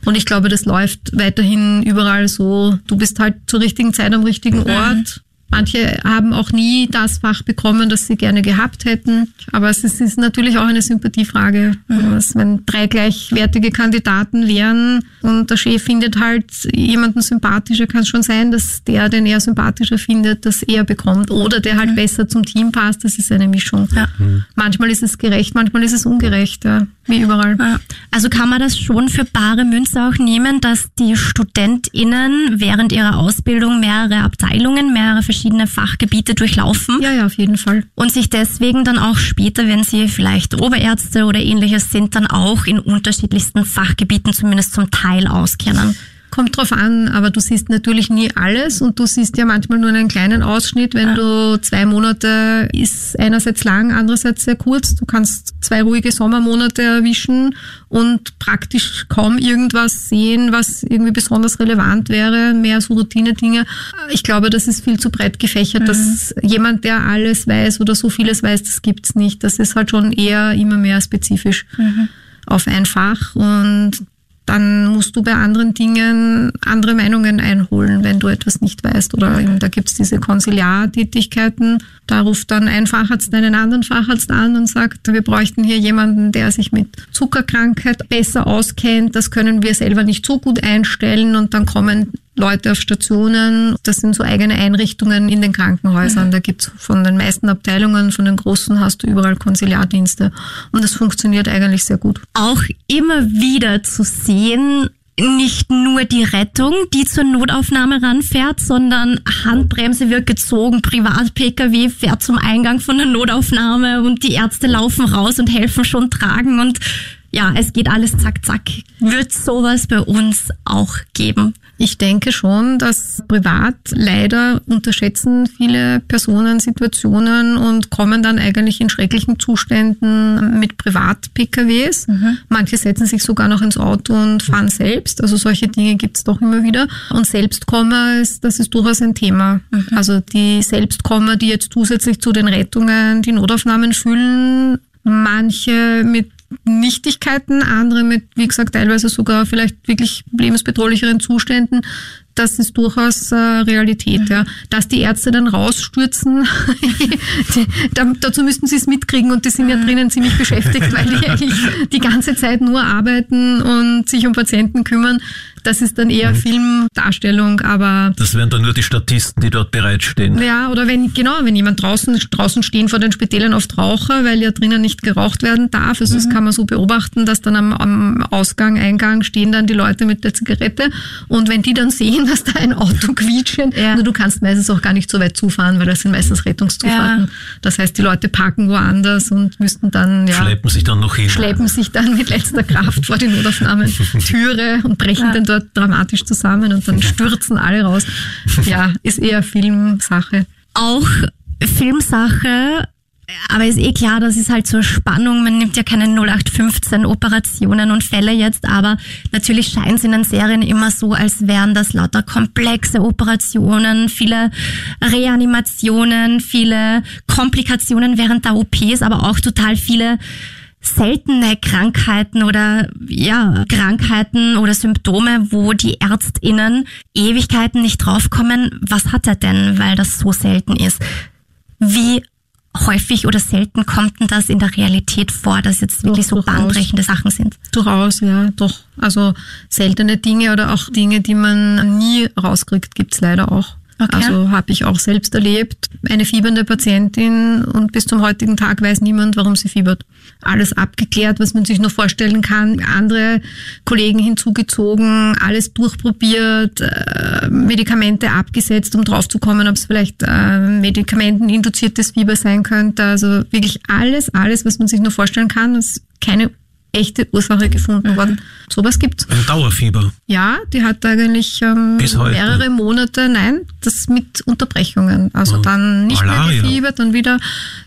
Und ich glaube, das läuft weiterhin überall so. Du bist halt zur richtigen Zeit am richtigen mhm. Ort. Manche haben auch nie das Fach bekommen, das sie gerne gehabt hätten. Aber es ist natürlich auch eine Sympathiefrage. Mhm. Wenn drei gleichwertige Kandidaten wären und der Chef findet halt jemanden sympathischer, kann es schon sein, dass der, den er sympathischer findet, das eher bekommt. Oder der halt mhm. besser zum Team passt. Das ist eine Mischung. Ja. Mhm. Manchmal ist es gerecht, manchmal ist es ungerecht. Ja. Wie überall. Ja. Also kann man das schon für bare Münze auch nehmen, dass die StudentInnen während ihrer Ausbildung mehrere Abteilungen, mehrere verschiedene Fachgebiete durchlaufen. Ja, ja, auf jeden Fall. Und sich deswegen dann auch später, wenn sie vielleicht Oberärzte oder ähnliches sind, dann auch in unterschiedlichsten Fachgebieten zumindest zum Teil auskennen. Kommt drauf an, aber du siehst natürlich nie alles und du siehst ja manchmal nur einen kleinen Ausschnitt, wenn ja. du zwei Monate ist einerseits lang, andererseits sehr kurz. Du kannst zwei ruhige Sommermonate erwischen und praktisch kaum irgendwas sehen, was irgendwie besonders relevant wäre, mehr so Routine-Dinge. Ich glaube, das ist viel zu breit gefächert, mhm. dass jemand, der alles weiß oder so vieles weiß, das gibt's nicht. Das ist halt schon eher immer mehr spezifisch. Mhm auf ein Fach und dann musst du bei anderen Dingen andere Meinungen einholen, wenn du etwas nicht weißt. Oder eben, da gibt's diese Konsiliartätigkeiten. Da ruft dann ein Facharzt einen anderen Facharzt an und sagt, wir bräuchten hier jemanden, der sich mit Zuckerkrankheit besser auskennt. Das können wir selber nicht so gut einstellen. Und dann kommen Leute auf Stationen. Das sind so eigene Einrichtungen in den Krankenhäusern. Mhm. Da gibt's von den meisten Abteilungen, von den großen hast du überall Konsiliardienste. Und das funktioniert eigentlich sehr gut. Auch immer wieder zu sehen, nicht nur die Rettung, die zur Notaufnahme ranfährt, sondern Handbremse wird gezogen, Privat-Pkw fährt zum Eingang von der Notaufnahme und die Ärzte laufen raus und helfen schon tragen und ja, es geht alles zack, zack. Wird sowas bei uns auch geben? Ich denke schon, dass privat leider unterschätzen viele Personen Situationen und kommen dann eigentlich in schrecklichen Zuständen mit Privat-PKWs. Mhm. Manche setzen sich sogar noch ins Auto und fahren selbst. Also solche Dinge gibt's doch immer wieder. Und Selbstkomma ist, das ist durchaus ein Thema. Mhm. Also die Selbstkomma, die jetzt zusätzlich zu den Rettungen die Notaufnahmen füllen, manche mit Nichtigkeiten, andere mit, wie gesagt, teilweise sogar vielleicht wirklich lebensbedrohlicheren Zuständen. Das ist durchaus äh, Realität, ja. Dass die Ärzte dann rausstürzen, die, da, dazu müssten sie es mitkriegen und die sind ja mhm. drinnen ziemlich beschäftigt, weil die eigentlich die ganze Zeit nur arbeiten und sich um Patienten kümmern. Das ist dann eher mhm. Filmdarstellung, aber. Das wären dann nur die Statisten, die dort bereitstehen. Ja, oder wenn, genau, wenn jemand draußen, draußen stehen vor den Spitälern oft Raucher, weil ja drinnen nicht geraucht werden darf. Also mhm. das kann man so beobachten, dass dann am, am Ausgang, Eingang stehen dann die Leute mit der Zigarette. Und wenn die dann sehen, dass da ein Auto quietscht, ja. du kannst meistens auch gar nicht so weit zufahren, weil das sind meistens Rettungszufahrten. Ja. Das heißt, die Leute parken woanders und müssten dann, ja. Schleppen sich dann noch hin. Schleppen sich dann mit letzter Kraft vor die Notaufnahmen Türe und brechen ja. dann dort dramatisch zusammen und dann stürzen alle raus. Ja, ist eher Filmsache. Auch Filmsache, aber ist eh klar, das ist halt so Spannung. Man nimmt ja keine 0815 Operationen und Fälle jetzt, aber natürlich scheint es in den Serien immer so, als wären das lauter komplexe Operationen, viele Reanimationen, viele Komplikationen während der OPs, aber auch total viele seltene Krankheiten oder ja, Krankheiten oder Symptome, wo die Ärztinnen Ewigkeiten nicht draufkommen. Was hat er denn, weil das so selten ist? Wie häufig oder selten kommt denn das in der Realität vor, dass jetzt wirklich doch, so bahnbrechende Sachen sind? Durchaus, ja, doch. Also seltene Dinge oder auch Dinge, die man nie rauskriegt, gibt's leider auch. Okay. Also habe ich auch selbst erlebt. Eine fiebernde Patientin und bis zum heutigen Tag weiß niemand, warum sie fiebert. Alles abgeklärt, was man sich nur vorstellen kann. Andere Kollegen hinzugezogen, alles durchprobiert, äh, Medikamente abgesetzt, um draufzukommen, ob es vielleicht äh, medikamenteninduziertes Fieber sein könnte. Also wirklich alles, alles, was man sich nur vorstellen kann. Es keine echte Ursache gefunden mhm. worden. Sowas gibt's. Ein Dauerfieber. Ja, die hat eigentlich ähm, mehrere Monate, nein, das mit Unterbrechungen. Also oh. dann nicht Malaria. mehr gefiebert, dann wieder,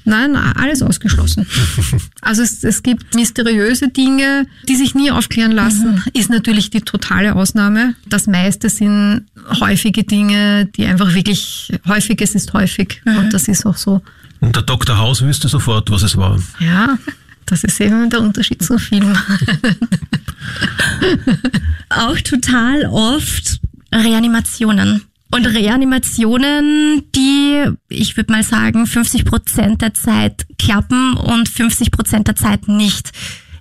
nein, alles ausgeschlossen. also es, es gibt mysteriöse Dinge, die sich nie aufklären lassen. Mhm. Ist natürlich die totale Ausnahme. Das meiste sind häufige Dinge, die einfach wirklich, häufiges ist häufig. Mhm. Und das ist auch so. Und der Dr. Haus wüsste sofort, was es war. Ja, das ist eben der Unterschied zum Film. Auch total oft Reanimationen. Und Reanimationen, die, ich würde mal sagen, 50 Prozent der Zeit klappen und 50 Prozent der Zeit nicht.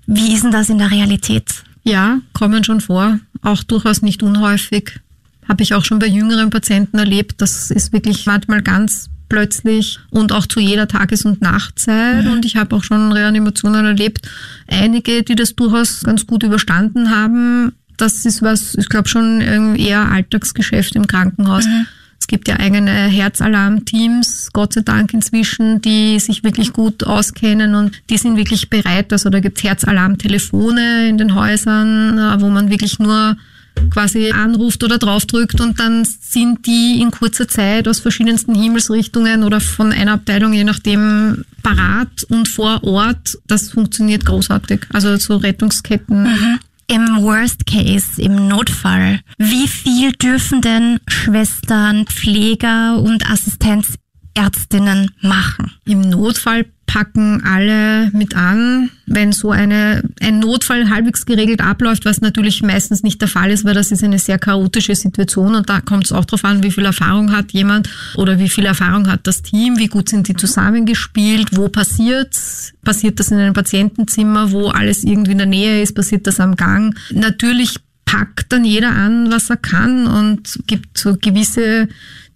Wie ist denn das in der Realität? Ja, kommen schon vor. Auch durchaus nicht unhäufig. Habe ich auch schon bei jüngeren Patienten erlebt. Das ist wirklich manchmal ganz plötzlich und auch zu jeder Tages- und Nachtzeit. Mhm. Und ich habe auch schon Reanimationen erlebt. Einige, die das durchaus ganz gut überstanden haben. Das ist was, ich glaube schon eher Alltagsgeschäft im Krankenhaus. Mhm. Es gibt ja eigene Herzalarmteams, Gott sei Dank inzwischen, die sich wirklich gut auskennen und die sind wirklich bereit. Also da gibt es Herzalarmtelefone in den Häusern, wo man wirklich nur quasi anruft oder draufdrückt und dann sind die in kurzer Zeit aus verschiedensten Himmelsrichtungen oder von einer Abteilung, je nachdem, parat und vor Ort. Das funktioniert großartig. Also so Rettungsketten. Mhm. Im Worst Case, im Notfall, wie viel dürfen denn Schwestern, Pfleger und Assistenzärztinnen machen? Im Notfall packen alle mit an, wenn so eine, ein Notfall halbwegs geregelt abläuft, was natürlich meistens nicht der Fall ist, weil das ist eine sehr chaotische Situation und da kommt es auch darauf an, wie viel Erfahrung hat jemand oder wie viel Erfahrung hat das Team, wie gut sind die zusammengespielt, wo passiert passiert das in einem Patientenzimmer, wo alles irgendwie in der Nähe ist, passiert das am Gang. Natürlich packt dann jeder an, was er kann und gibt so gewisse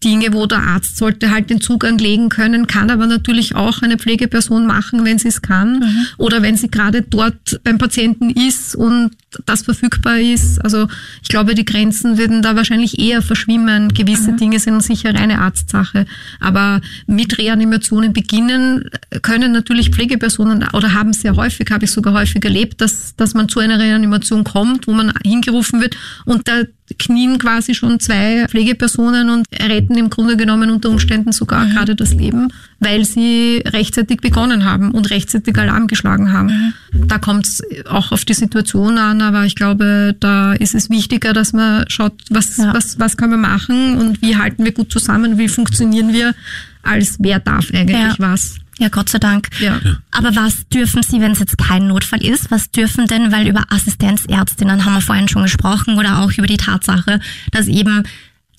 Dinge, wo der Arzt sollte halt den Zugang legen können, kann aber natürlich auch eine Pflegeperson machen, wenn sie es kann mhm. oder wenn sie gerade dort beim Patienten ist und das verfügbar ist. Also ich glaube, die Grenzen würden da wahrscheinlich eher verschwimmen. Gewisse mhm. Dinge sind sicher reine Arztsache. Aber mit Reanimationen beginnen können natürlich Pflegepersonen oder haben sehr häufig, habe ich sogar häufig erlebt, dass, dass man zu einer Reanimation kommt, wo man hingerufen wird und da knien quasi schon zwei Pflegepersonen und retten im Grunde genommen unter Umständen sogar mhm. gerade das Leben, weil sie rechtzeitig begonnen haben und rechtzeitig Alarm geschlagen haben. Mhm. Da kommt es auch auf die Situation an, aber ich glaube, da ist es wichtiger, dass man schaut, was, ja. was, was können wir machen und wie halten wir gut zusammen, wie funktionieren wir, als wer darf eigentlich ja. was. Ja, Gott sei Dank. Ja. Aber was dürfen Sie, wenn es jetzt kein Notfall ist, was dürfen denn, weil über Assistenzärztinnen haben wir vorhin schon gesprochen oder auch über die Tatsache, dass eben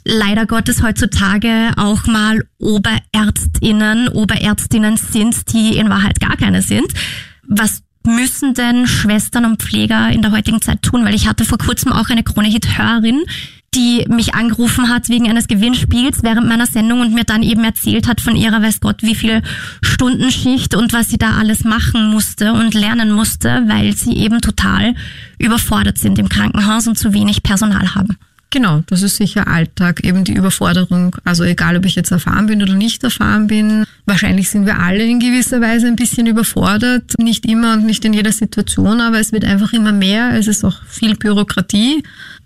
leider Gottes heutzutage auch mal Oberärztinnen, Oberärztinnen sind, die in Wahrheit gar keine sind. Was müssen denn Schwestern und Pfleger in der heutigen Zeit tun? Weil ich hatte vor kurzem auch eine Krone-Hit-Hörerin, die mich angerufen hat wegen eines Gewinnspiels während meiner Sendung und mir dann eben erzählt hat von ihrer, weiß Gott, wie viel Stundenschicht und was sie da alles machen musste und lernen musste, weil sie eben total überfordert sind im Krankenhaus und zu wenig Personal haben. Genau, das ist sicher Alltag, eben die Überforderung. Also egal, ob ich jetzt erfahren bin oder nicht erfahren bin, wahrscheinlich sind wir alle in gewisser Weise ein bisschen überfordert. Nicht immer und nicht in jeder Situation, aber es wird einfach immer mehr. Es ist auch viel Bürokratie.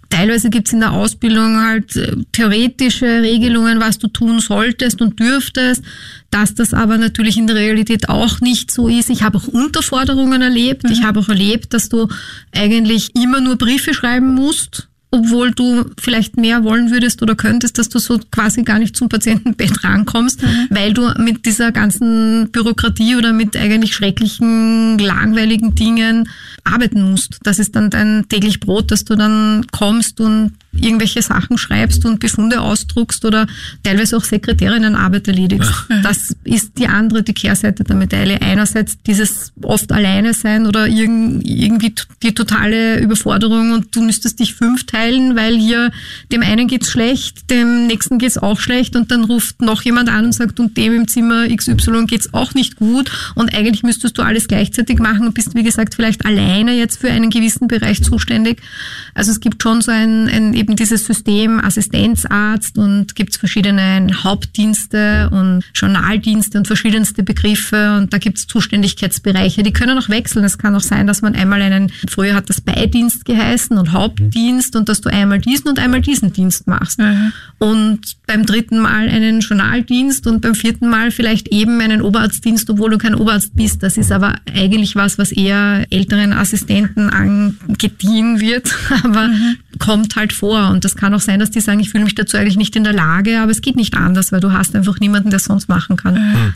Teilweise gibt es in der Ausbildung halt äh, theoretische Regelungen, was du tun solltest und dürftest, dass das aber natürlich in der Realität auch nicht so ist. Ich habe auch Unterforderungen erlebt. Mhm. Ich habe auch erlebt, dass du eigentlich immer nur Briefe schreiben musst obwohl du vielleicht mehr wollen würdest oder könntest, dass du so quasi gar nicht zum Patientenbett rankommst, mhm. weil du mit dieser ganzen Bürokratie oder mit eigentlich schrecklichen, langweiligen Dingen arbeiten musst. Das ist dann dein täglich Brot, dass du dann kommst und irgendwelche Sachen schreibst und Befunde ausdruckst oder teilweise auch Sekretärinnenarbeit erledigst. Ja. Das ist die andere, die Kehrseite der Medaille. Einerseits dieses oft alleine sein oder irgendwie die totale Überforderung und du müsstest dich fünf teilen, weil hier dem einen geht's schlecht, dem nächsten geht's auch schlecht und dann ruft noch jemand an und sagt, und dem im Zimmer XY geht's auch nicht gut und eigentlich müsstest du alles gleichzeitig machen und bist, wie gesagt, vielleicht alleine jetzt für einen gewissen Bereich zuständig. Also es gibt schon so ein, ein eben dieses System Assistenzarzt und gibt es verschiedene Hauptdienste und Journaldienste und verschiedenste Begriffe und da gibt es Zuständigkeitsbereiche, die können auch wechseln. Es kann auch sein, dass man einmal einen, früher hat das Beidienst geheißen und Hauptdienst und dass du einmal diesen und einmal diesen Dienst machst. Mhm. Und beim dritten Mal einen Journaldienst und beim vierten Mal vielleicht eben einen Oberarztdienst, obwohl du kein Oberarzt bist. Das ist aber eigentlich was, was eher älteren Assistenten angedient wird, aber mhm. kommt halt vor. Und das kann auch sein, dass die sagen, ich fühle mich dazu eigentlich nicht in der Lage, aber es geht nicht anders, weil du hast einfach niemanden, der sonst machen kann. Mhm.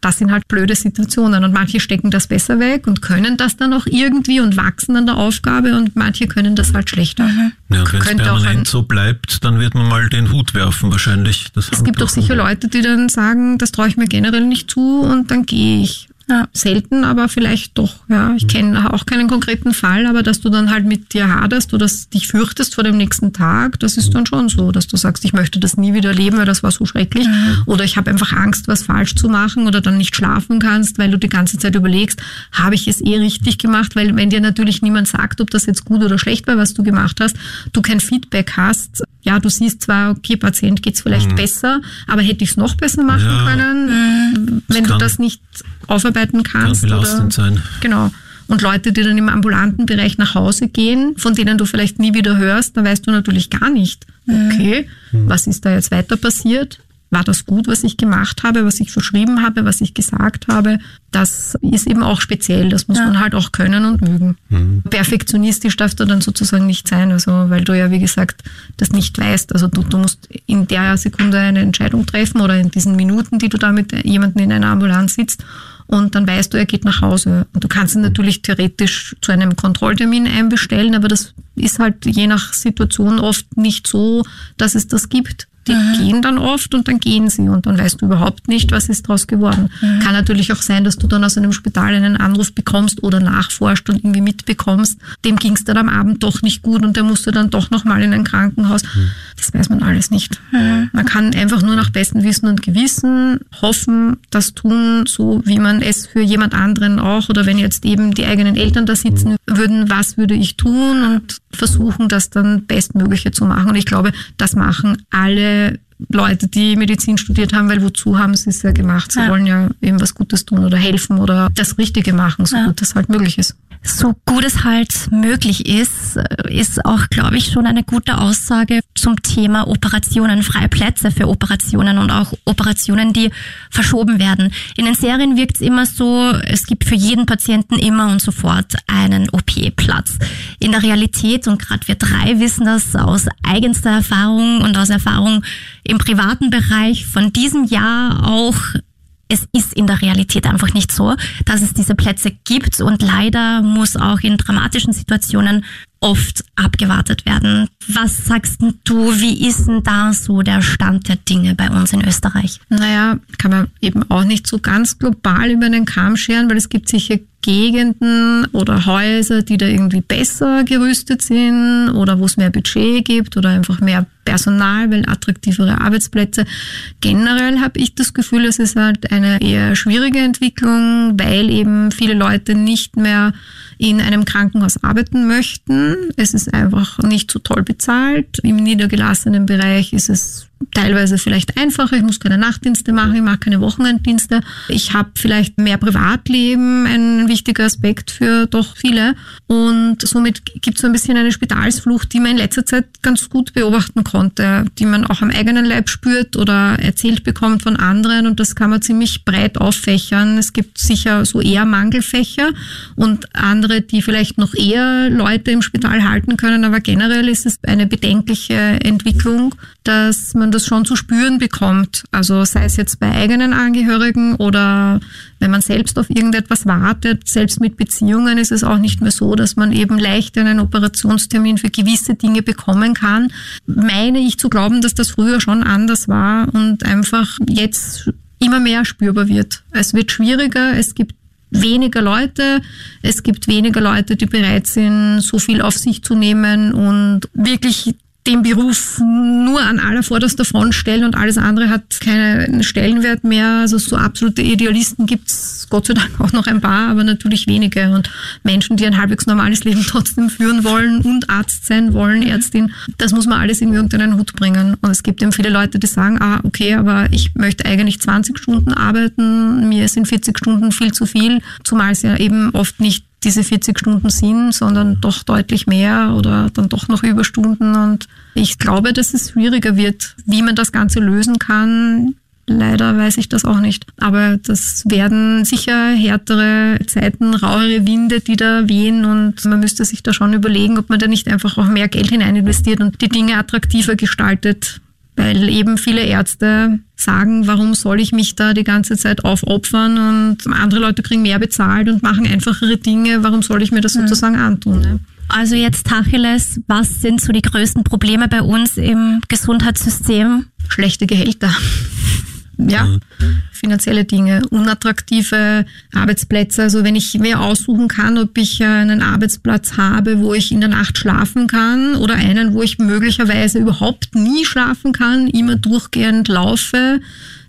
Das sind halt blöde Situationen und manche stecken das besser weg und können das dann auch irgendwie und wachsen an der Aufgabe und manche können das halt schlechter. Mhm. Ja, wenn es permanent so bleibt, dann wird man mal den Hut werfen wahrscheinlich. Das es gibt auch sicher Leute, die dann sagen, das traue ich mir generell nicht zu und dann gehe ich. Ja, selten, aber vielleicht doch. Ja, ich kenne auch keinen konkreten Fall, aber dass du dann halt mit dir haderst oder dich fürchtest vor dem nächsten Tag, das ist dann schon so, dass du sagst, ich möchte das nie wieder erleben, weil das war so schrecklich. Mhm. Oder ich habe einfach Angst, was falsch zu machen oder dann nicht schlafen kannst, weil du die ganze Zeit überlegst, habe ich es eh richtig gemacht? Weil wenn dir natürlich niemand sagt, ob das jetzt gut oder schlecht war, was du gemacht hast, du kein Feedback hast, ja, du siehst zwar, okay, Patient geht's vielleicht mhm. besser, aber hätte ich es noch besser machen ja. können, mhm. wenn du das nicht aufarbeiten kannst. Kann belastend oder, sein. Genau. Und Leute, die dann im ambulanten Bereich nach Hause gehen, von denen du vielleicht nie wieder hörst, da weißt du natürlich gar nicht, okay, mhm. was ist da jetzt weiter passiert? war das gut, was ich gemacht habe, was ich verschrieben habe, was ich gesagt habe. Das ist eben auch speziell. Das muss ja. man halt auch können und mögen. Mhm. Perfektionistisch darfst du dann sozusagen nicht sein, also weil du ja, wie gesagt, das nicht weißt. Also du, du musst in der Sekunde eine Entscheidung treffen oder in diesen Minuten, die du da mit jemandem in einer Ambulanz sitzt und dann weißt du, er geht nach Hause. Und du kannst ihn natürlich theoretisch zu einem Kontrolltermin einbestellen, aber das ist halt je nach Situation oft nicht so, dass es das gibt. Die mhm. gehen dann oft und dann gehen sie und dann weißt du überhaupt nicht, was ist daraus geworden. Mhm. Kann natürlich auch sein, dass du dann aus einem Spital einen Anruf bekommst oder nachforscht und irgendwie mitbekommst, dem ging es dann am Abend doch nicht gut und der musste dann doch nochmal in ein Krankenhaus. Mhm. Das weiß man alles nicht. Mhm. Man kann einfach nur nach bestem Wissen und Gewissen hoffen, das tun, so wie man es für jemand anderen auch oder wenn jetzt eben die eigenen Eltern da sitzen würden, was würde ich tun und versuchen, das dann Bestmögliche zu machen. Und ich glaube, das machen alle Leute, die Medizin studiert haben, weil wozu haben sie es ja gemacht? Sie ja. wollen ja eben was Gutes tun oder helfen oder das Richtige machen, so ja. gut das halt möglich ist so gut es halt möglich ist, ist auch, glaube ich, schon eine gute Aussage zum Thema Operationen, freie Plätze für Operationen und auch Operationen, die verschoben werden. In den Serien wirkt es immer so, es gibt für jeden Patienten immer und sofort einen OP-Platz. In der Realität, und gerade wir drei wissen das aus eigenster Erfahrung und aus Erfahrung im privaten Bereich von diesem Jahr auch, es ist in der Realität einfach nicht so, dass es diese Plätze gibt und leider muss auch in dramatischen Situationen oft abgewartet werden. Was sagst du, wie ist denn da so der Stand der Dinge bei uns in Österreich? Naja, kann man eben auch nicht so ganz global über den Kamm scheren, weil es gibt sicher Gegenden oder Häuser, die da irgendwie besser gerüstet sind oder wo es mehr Budget gibt oder einfach mehr Personal, weil attraktivere Arbeitsplätze. Generell habe ich das Gefühl, es ist halt eine eher schwierige Entwicklung, weil eben viele Leute nicht mehr in einem Krankenhaus arbeiten möchten. Es ist einfach nicht so toll bezahlt. Im niedergelassenen Bereich ist es teilweise vielleicht einfacher. Ich muss keine Nachtdienste machen, ich mache keine Wochenenddienste. Ich habe vielleicht mehr Privatleben, ein wichtiger Aspekt für doch viele. Und somit gibt es so ein bisschen eine Spitalsflucht, die man in letzter Zeit ganz gut beobachten konnte, die man auch am eigenen Leib spürt oder erzählt bekommt von anderen. Und das kann man ziemlich breit auffächern. Es gibt sicher so eher Mangelfächer und andere die vielleicht noch eher Leute im Spital halten können, aber generell ist es eine bedenkliche Entwicklung, dass man das schon zu spüren bekommt. Also sei es jetzt bei eigenen Angehörigen oder wenn man selbst auf irgendetwas wartet, selbst mit Beziehungen ist es auch nicht mehr so, dass man eben leicht einen Operationstermin für gewisse Dinge bekommen kann. Meine ich zu glauben, dass das früher schon anders war und einfach jetzt immer mehr spürbar wird. Es wird schwieriger, es gibt weniger Leute, es gibt weniger Leute, die bereit sind, so viel auf sich zu nehmen und wirklich den Beruf nur an aller vorderster Front stellen und alles andere hat keinen Stellenwert mehr. Also so absolute Idealisten gibt's Gott sei Dank auch noch ein paar, aber natürlich wenige. Und Menschen, die ein halbwegs normales Leben trotzdem führen wollen und Arzt sein wollen, Ärztin, das muss man alles in irgendeinen Hut bringen. Und es gibt eben viele Leute, die sagen, ah, okay, aber ich möchte eigentlich 20 Stunden arbeiten, mir sind 40 Stunden viel zu viel, zumal es ja eben oft nicht diese 40 Stunden sind, sondern doch deutlich mehr oder dann doch noch Überstunden. Und ich glaube, dass es schwieriger wird, wie man das Ganze lösen kann. Leider weiß ich das auch nicht. Aber das werden sicher härtere Zeiten, rauere Winde, die da wehen und man müsste sich da schon überlegen, ob man da nicht einfach auch mehr Geld hinein investiert und die Dinge attraktiver gestaltet weil eben viele Ärzte sagen, warum soll ich mich da die ganze Zeit aufopfern und andere Leute kriegen mehr bezahlt und machen einfachere Dinge, warum soll ich mir das sozusagen antun? Ne? Also jetzt Tacheles, was sind so die größten Probleme bei uns im Gesundheitssystem? Schlechte Gehälter ja, finanzielle Dinge, unattraktive Arbeitsplätze. Also wenn ich mir aussuchen kann, ob ich einen Arbeitsplatz habe, wo ich in der Nacht schlafen kann oder einen, wo ich möglicherweise überhaupt nie schlafen kann, immer durchgehend laufe,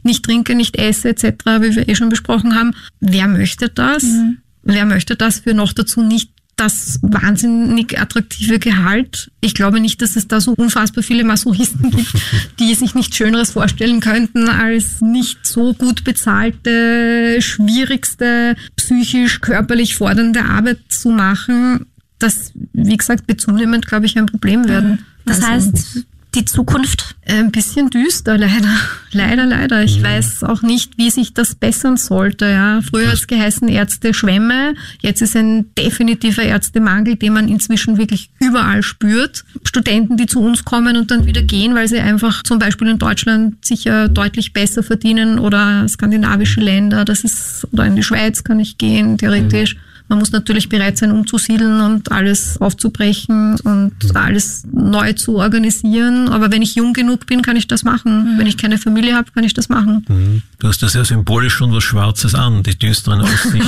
nicht trinke, nicht esse etc., wie wir eh schon besprochen haben. Wer möchte das? Mhm. Wer möchte das für noch dazu nicht das wahnsinnig attraktive Gehalt. Ich glaube nicht, dass es da so unfassbar viele Masochisten gibt, die sich nichts Schöneres vorstellen könnten, als nicht so gut bezahlte, schwierigste, psychisch, körperlich fordernde Arbeit zu machen. Das, wie gesagt, wird zunehmend, glaube ich, ein Problem werden. Das also, heißt, die Zukunft? Ein bisschen düster, leider. Leider, leider. Ich ja. weiß auch nicht, wie sich das bessern sollte. Ja. Früher hat es geheißen Ärzte Schwämme. Jetzt ist ein definitiver Ärztemangel, den man inzwischen wirklich überall spürt. Studenten, die zu uns kommen und dann wieder gehen, weil sie einfach zum Beispiel in Deutschland sicher deutlich besser verdienen oder skandinavische Länder, das ist, oder in die Schweiz kann ich gehen, theoretisch. Mhm man muss natürlich bereit sein, umzusiedeln und alles aufzubrechen und alles neu zu organisieren. Aber wenn ich jung genug bin, kann ich das machen. Mhm. Wenn ich keine Familie habe, kann ich das machen. Mhm. Du hast da sehr symbolisch schon was Schwarzes an, die düsteren Aussichten.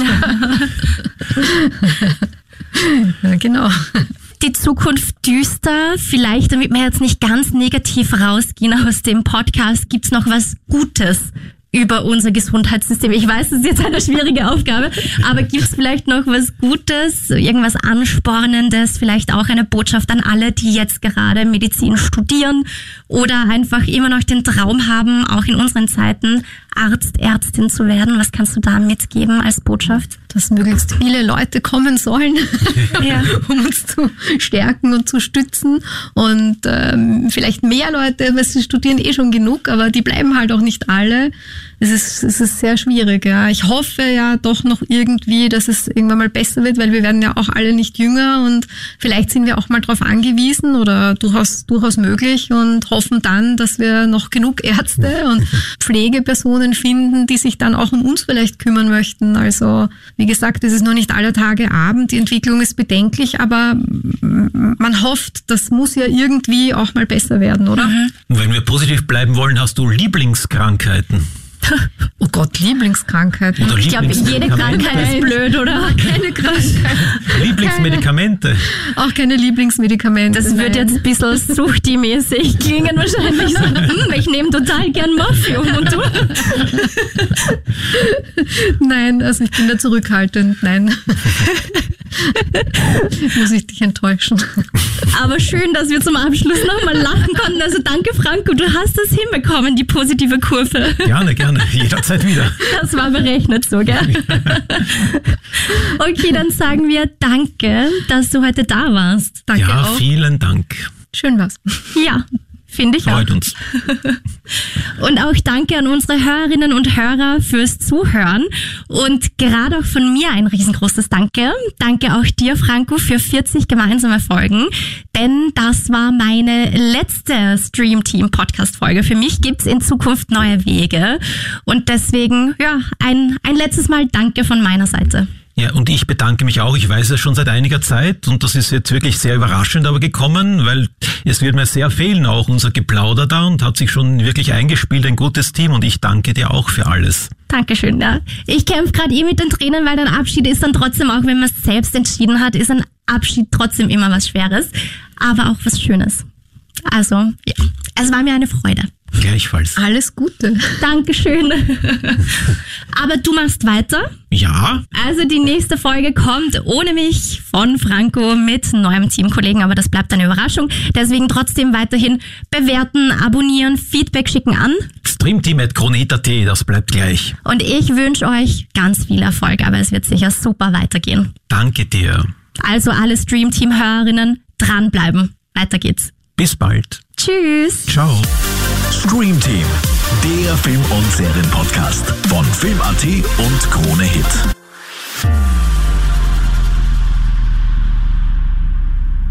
ja, genau die Zukunft düster. Vielleicht, damit wir jetzt nicht ganz negativ rausgehen aus dem Podcast, gibt's noch was Gutes über unser Gesundheitssystem. Ich weiß, das ist jetzt eine schwierige Aufgabe, aber gibt es vielleicht noch was Gutes, irgendwas Anspornendes, vielleicht auch eine Botschaft an alle, die jetzt gerade Medizin studieren oder einfach immer noch den Traum haben, auch in unseren Zeiten Arzt, Ärztin zu werden? Was kannst du da mitgeben als Botschaft? Dass möglichst viele Leute kommen sollen, ja. um uns zu stärken und zu stützen. Und ähm, vielleicht mehr Leute, weil sie studieren eh schon genug, aber die bleiben halt auch nicht alle es ist, es ist sehr schwierig. Ja. Ich hoffe ja doch noch irgendwie, dass es irgendwann mal besser wird, weil wir werden ja auch alle nicht jünger und vielleicht sind wir auch mal darauf angewiesen oder durchaus, durchaus möglich und hoffen dann, dass wir noch genug Ärzte und Pflegepersonen finden, die sich dann auch um uns vielleicht kümmern möchten. Also wie gesagt, es ist nur nicht aller Tage Abend. Die Entwicklung ist bedenklich, aber man hofft, das muss ja irgendwie auch mal besser werden, oder? Mhm. Wenn wir positiv bleiben wollen, hast du Lieblingskrankheiten? Oh Gott, Lieblingskrankheit. Oder ich glaube, jede Krankheit ist blöd, oder? Keine Krankheit. Lieblingsmedikamente. Auch keine Lieblingsmedikamente. Das wird jetzt ein bisschen suchti-mäßig klingen wahrscheinlich. So, hm, ich nehme total gern Morphium und du? Nein, also ich bin da zurückhaltend. Nein. Muss ich dich enttäuschen. Aber schön, dass wir zum Abschluss nochmal lachen konnten. Also danke, Franco, du hast es hinbekommen, die positive Kurve. Gerne, gerne. Jederzeit wieder. Das war berechnet so, gell? Okay, dann sagen wir danke, dass du heute da warst. Danke ja, auch. vielen Dank. Schön war's. Ja. Finde ich Freut auch. uns. Und auch danke an unsere Hörerinnen und Hörer fürs Zuhören. Und gerade auch von mir ein riesengroßes Danke. Danke auch dir, Franco, für 40 gemeinsame Folgen. Denn das war meine letzte Stream Team Podcast Folge. Für mich gibt's in Zukunft neue Wege. Und deswegen, ja, ein, ein letztes Mal Danke von meiner Seite. Ja, und ich bedanke mich auch. Ich weiß es schon seit einiger Zeit und das ist jetzt wirklich sehr überraschend aber gekommen, weil es wird mir sehr fehlen, auch unser Geplauder da und hat sich schon wirklich eingespielt, ein gutes Team und ich danke dir auch für alles. Dankeschön, ja. Ich kämpfe gerade eh mit den Tränen, weil ein Abschied ist dann trotzdem, auch wenn man es selbst entschieden hat, ist ein Abschied trotzdem immer was Schweres, aber auch was Schönes. Also, ja, es war mir eine Freude. Gleichfalls. Alles Gute. Dankeschön. aber du machst weiter. Ja, Also die nächste Folge kommt ohne mich von Franco mit neuem Teamkollegen, aber das bleibt eine Überraschung. Deswegen trotzdem weiterhin bewerten, abonnieren, Feedback schicken an. Streamteam.kronehit.at, das bleibt gleich. Und ich wünsche euch ganz viel Erfolg, aber es wird sicher super weitergehen. Danke dir. Also alle Stream-Team-Hörerinnen dranbleiben. Weiter geht's. Bis bald. Tschüss. Ciao. Stream Team, der Film- und Serienpodcast von Film.at und Krone Hit.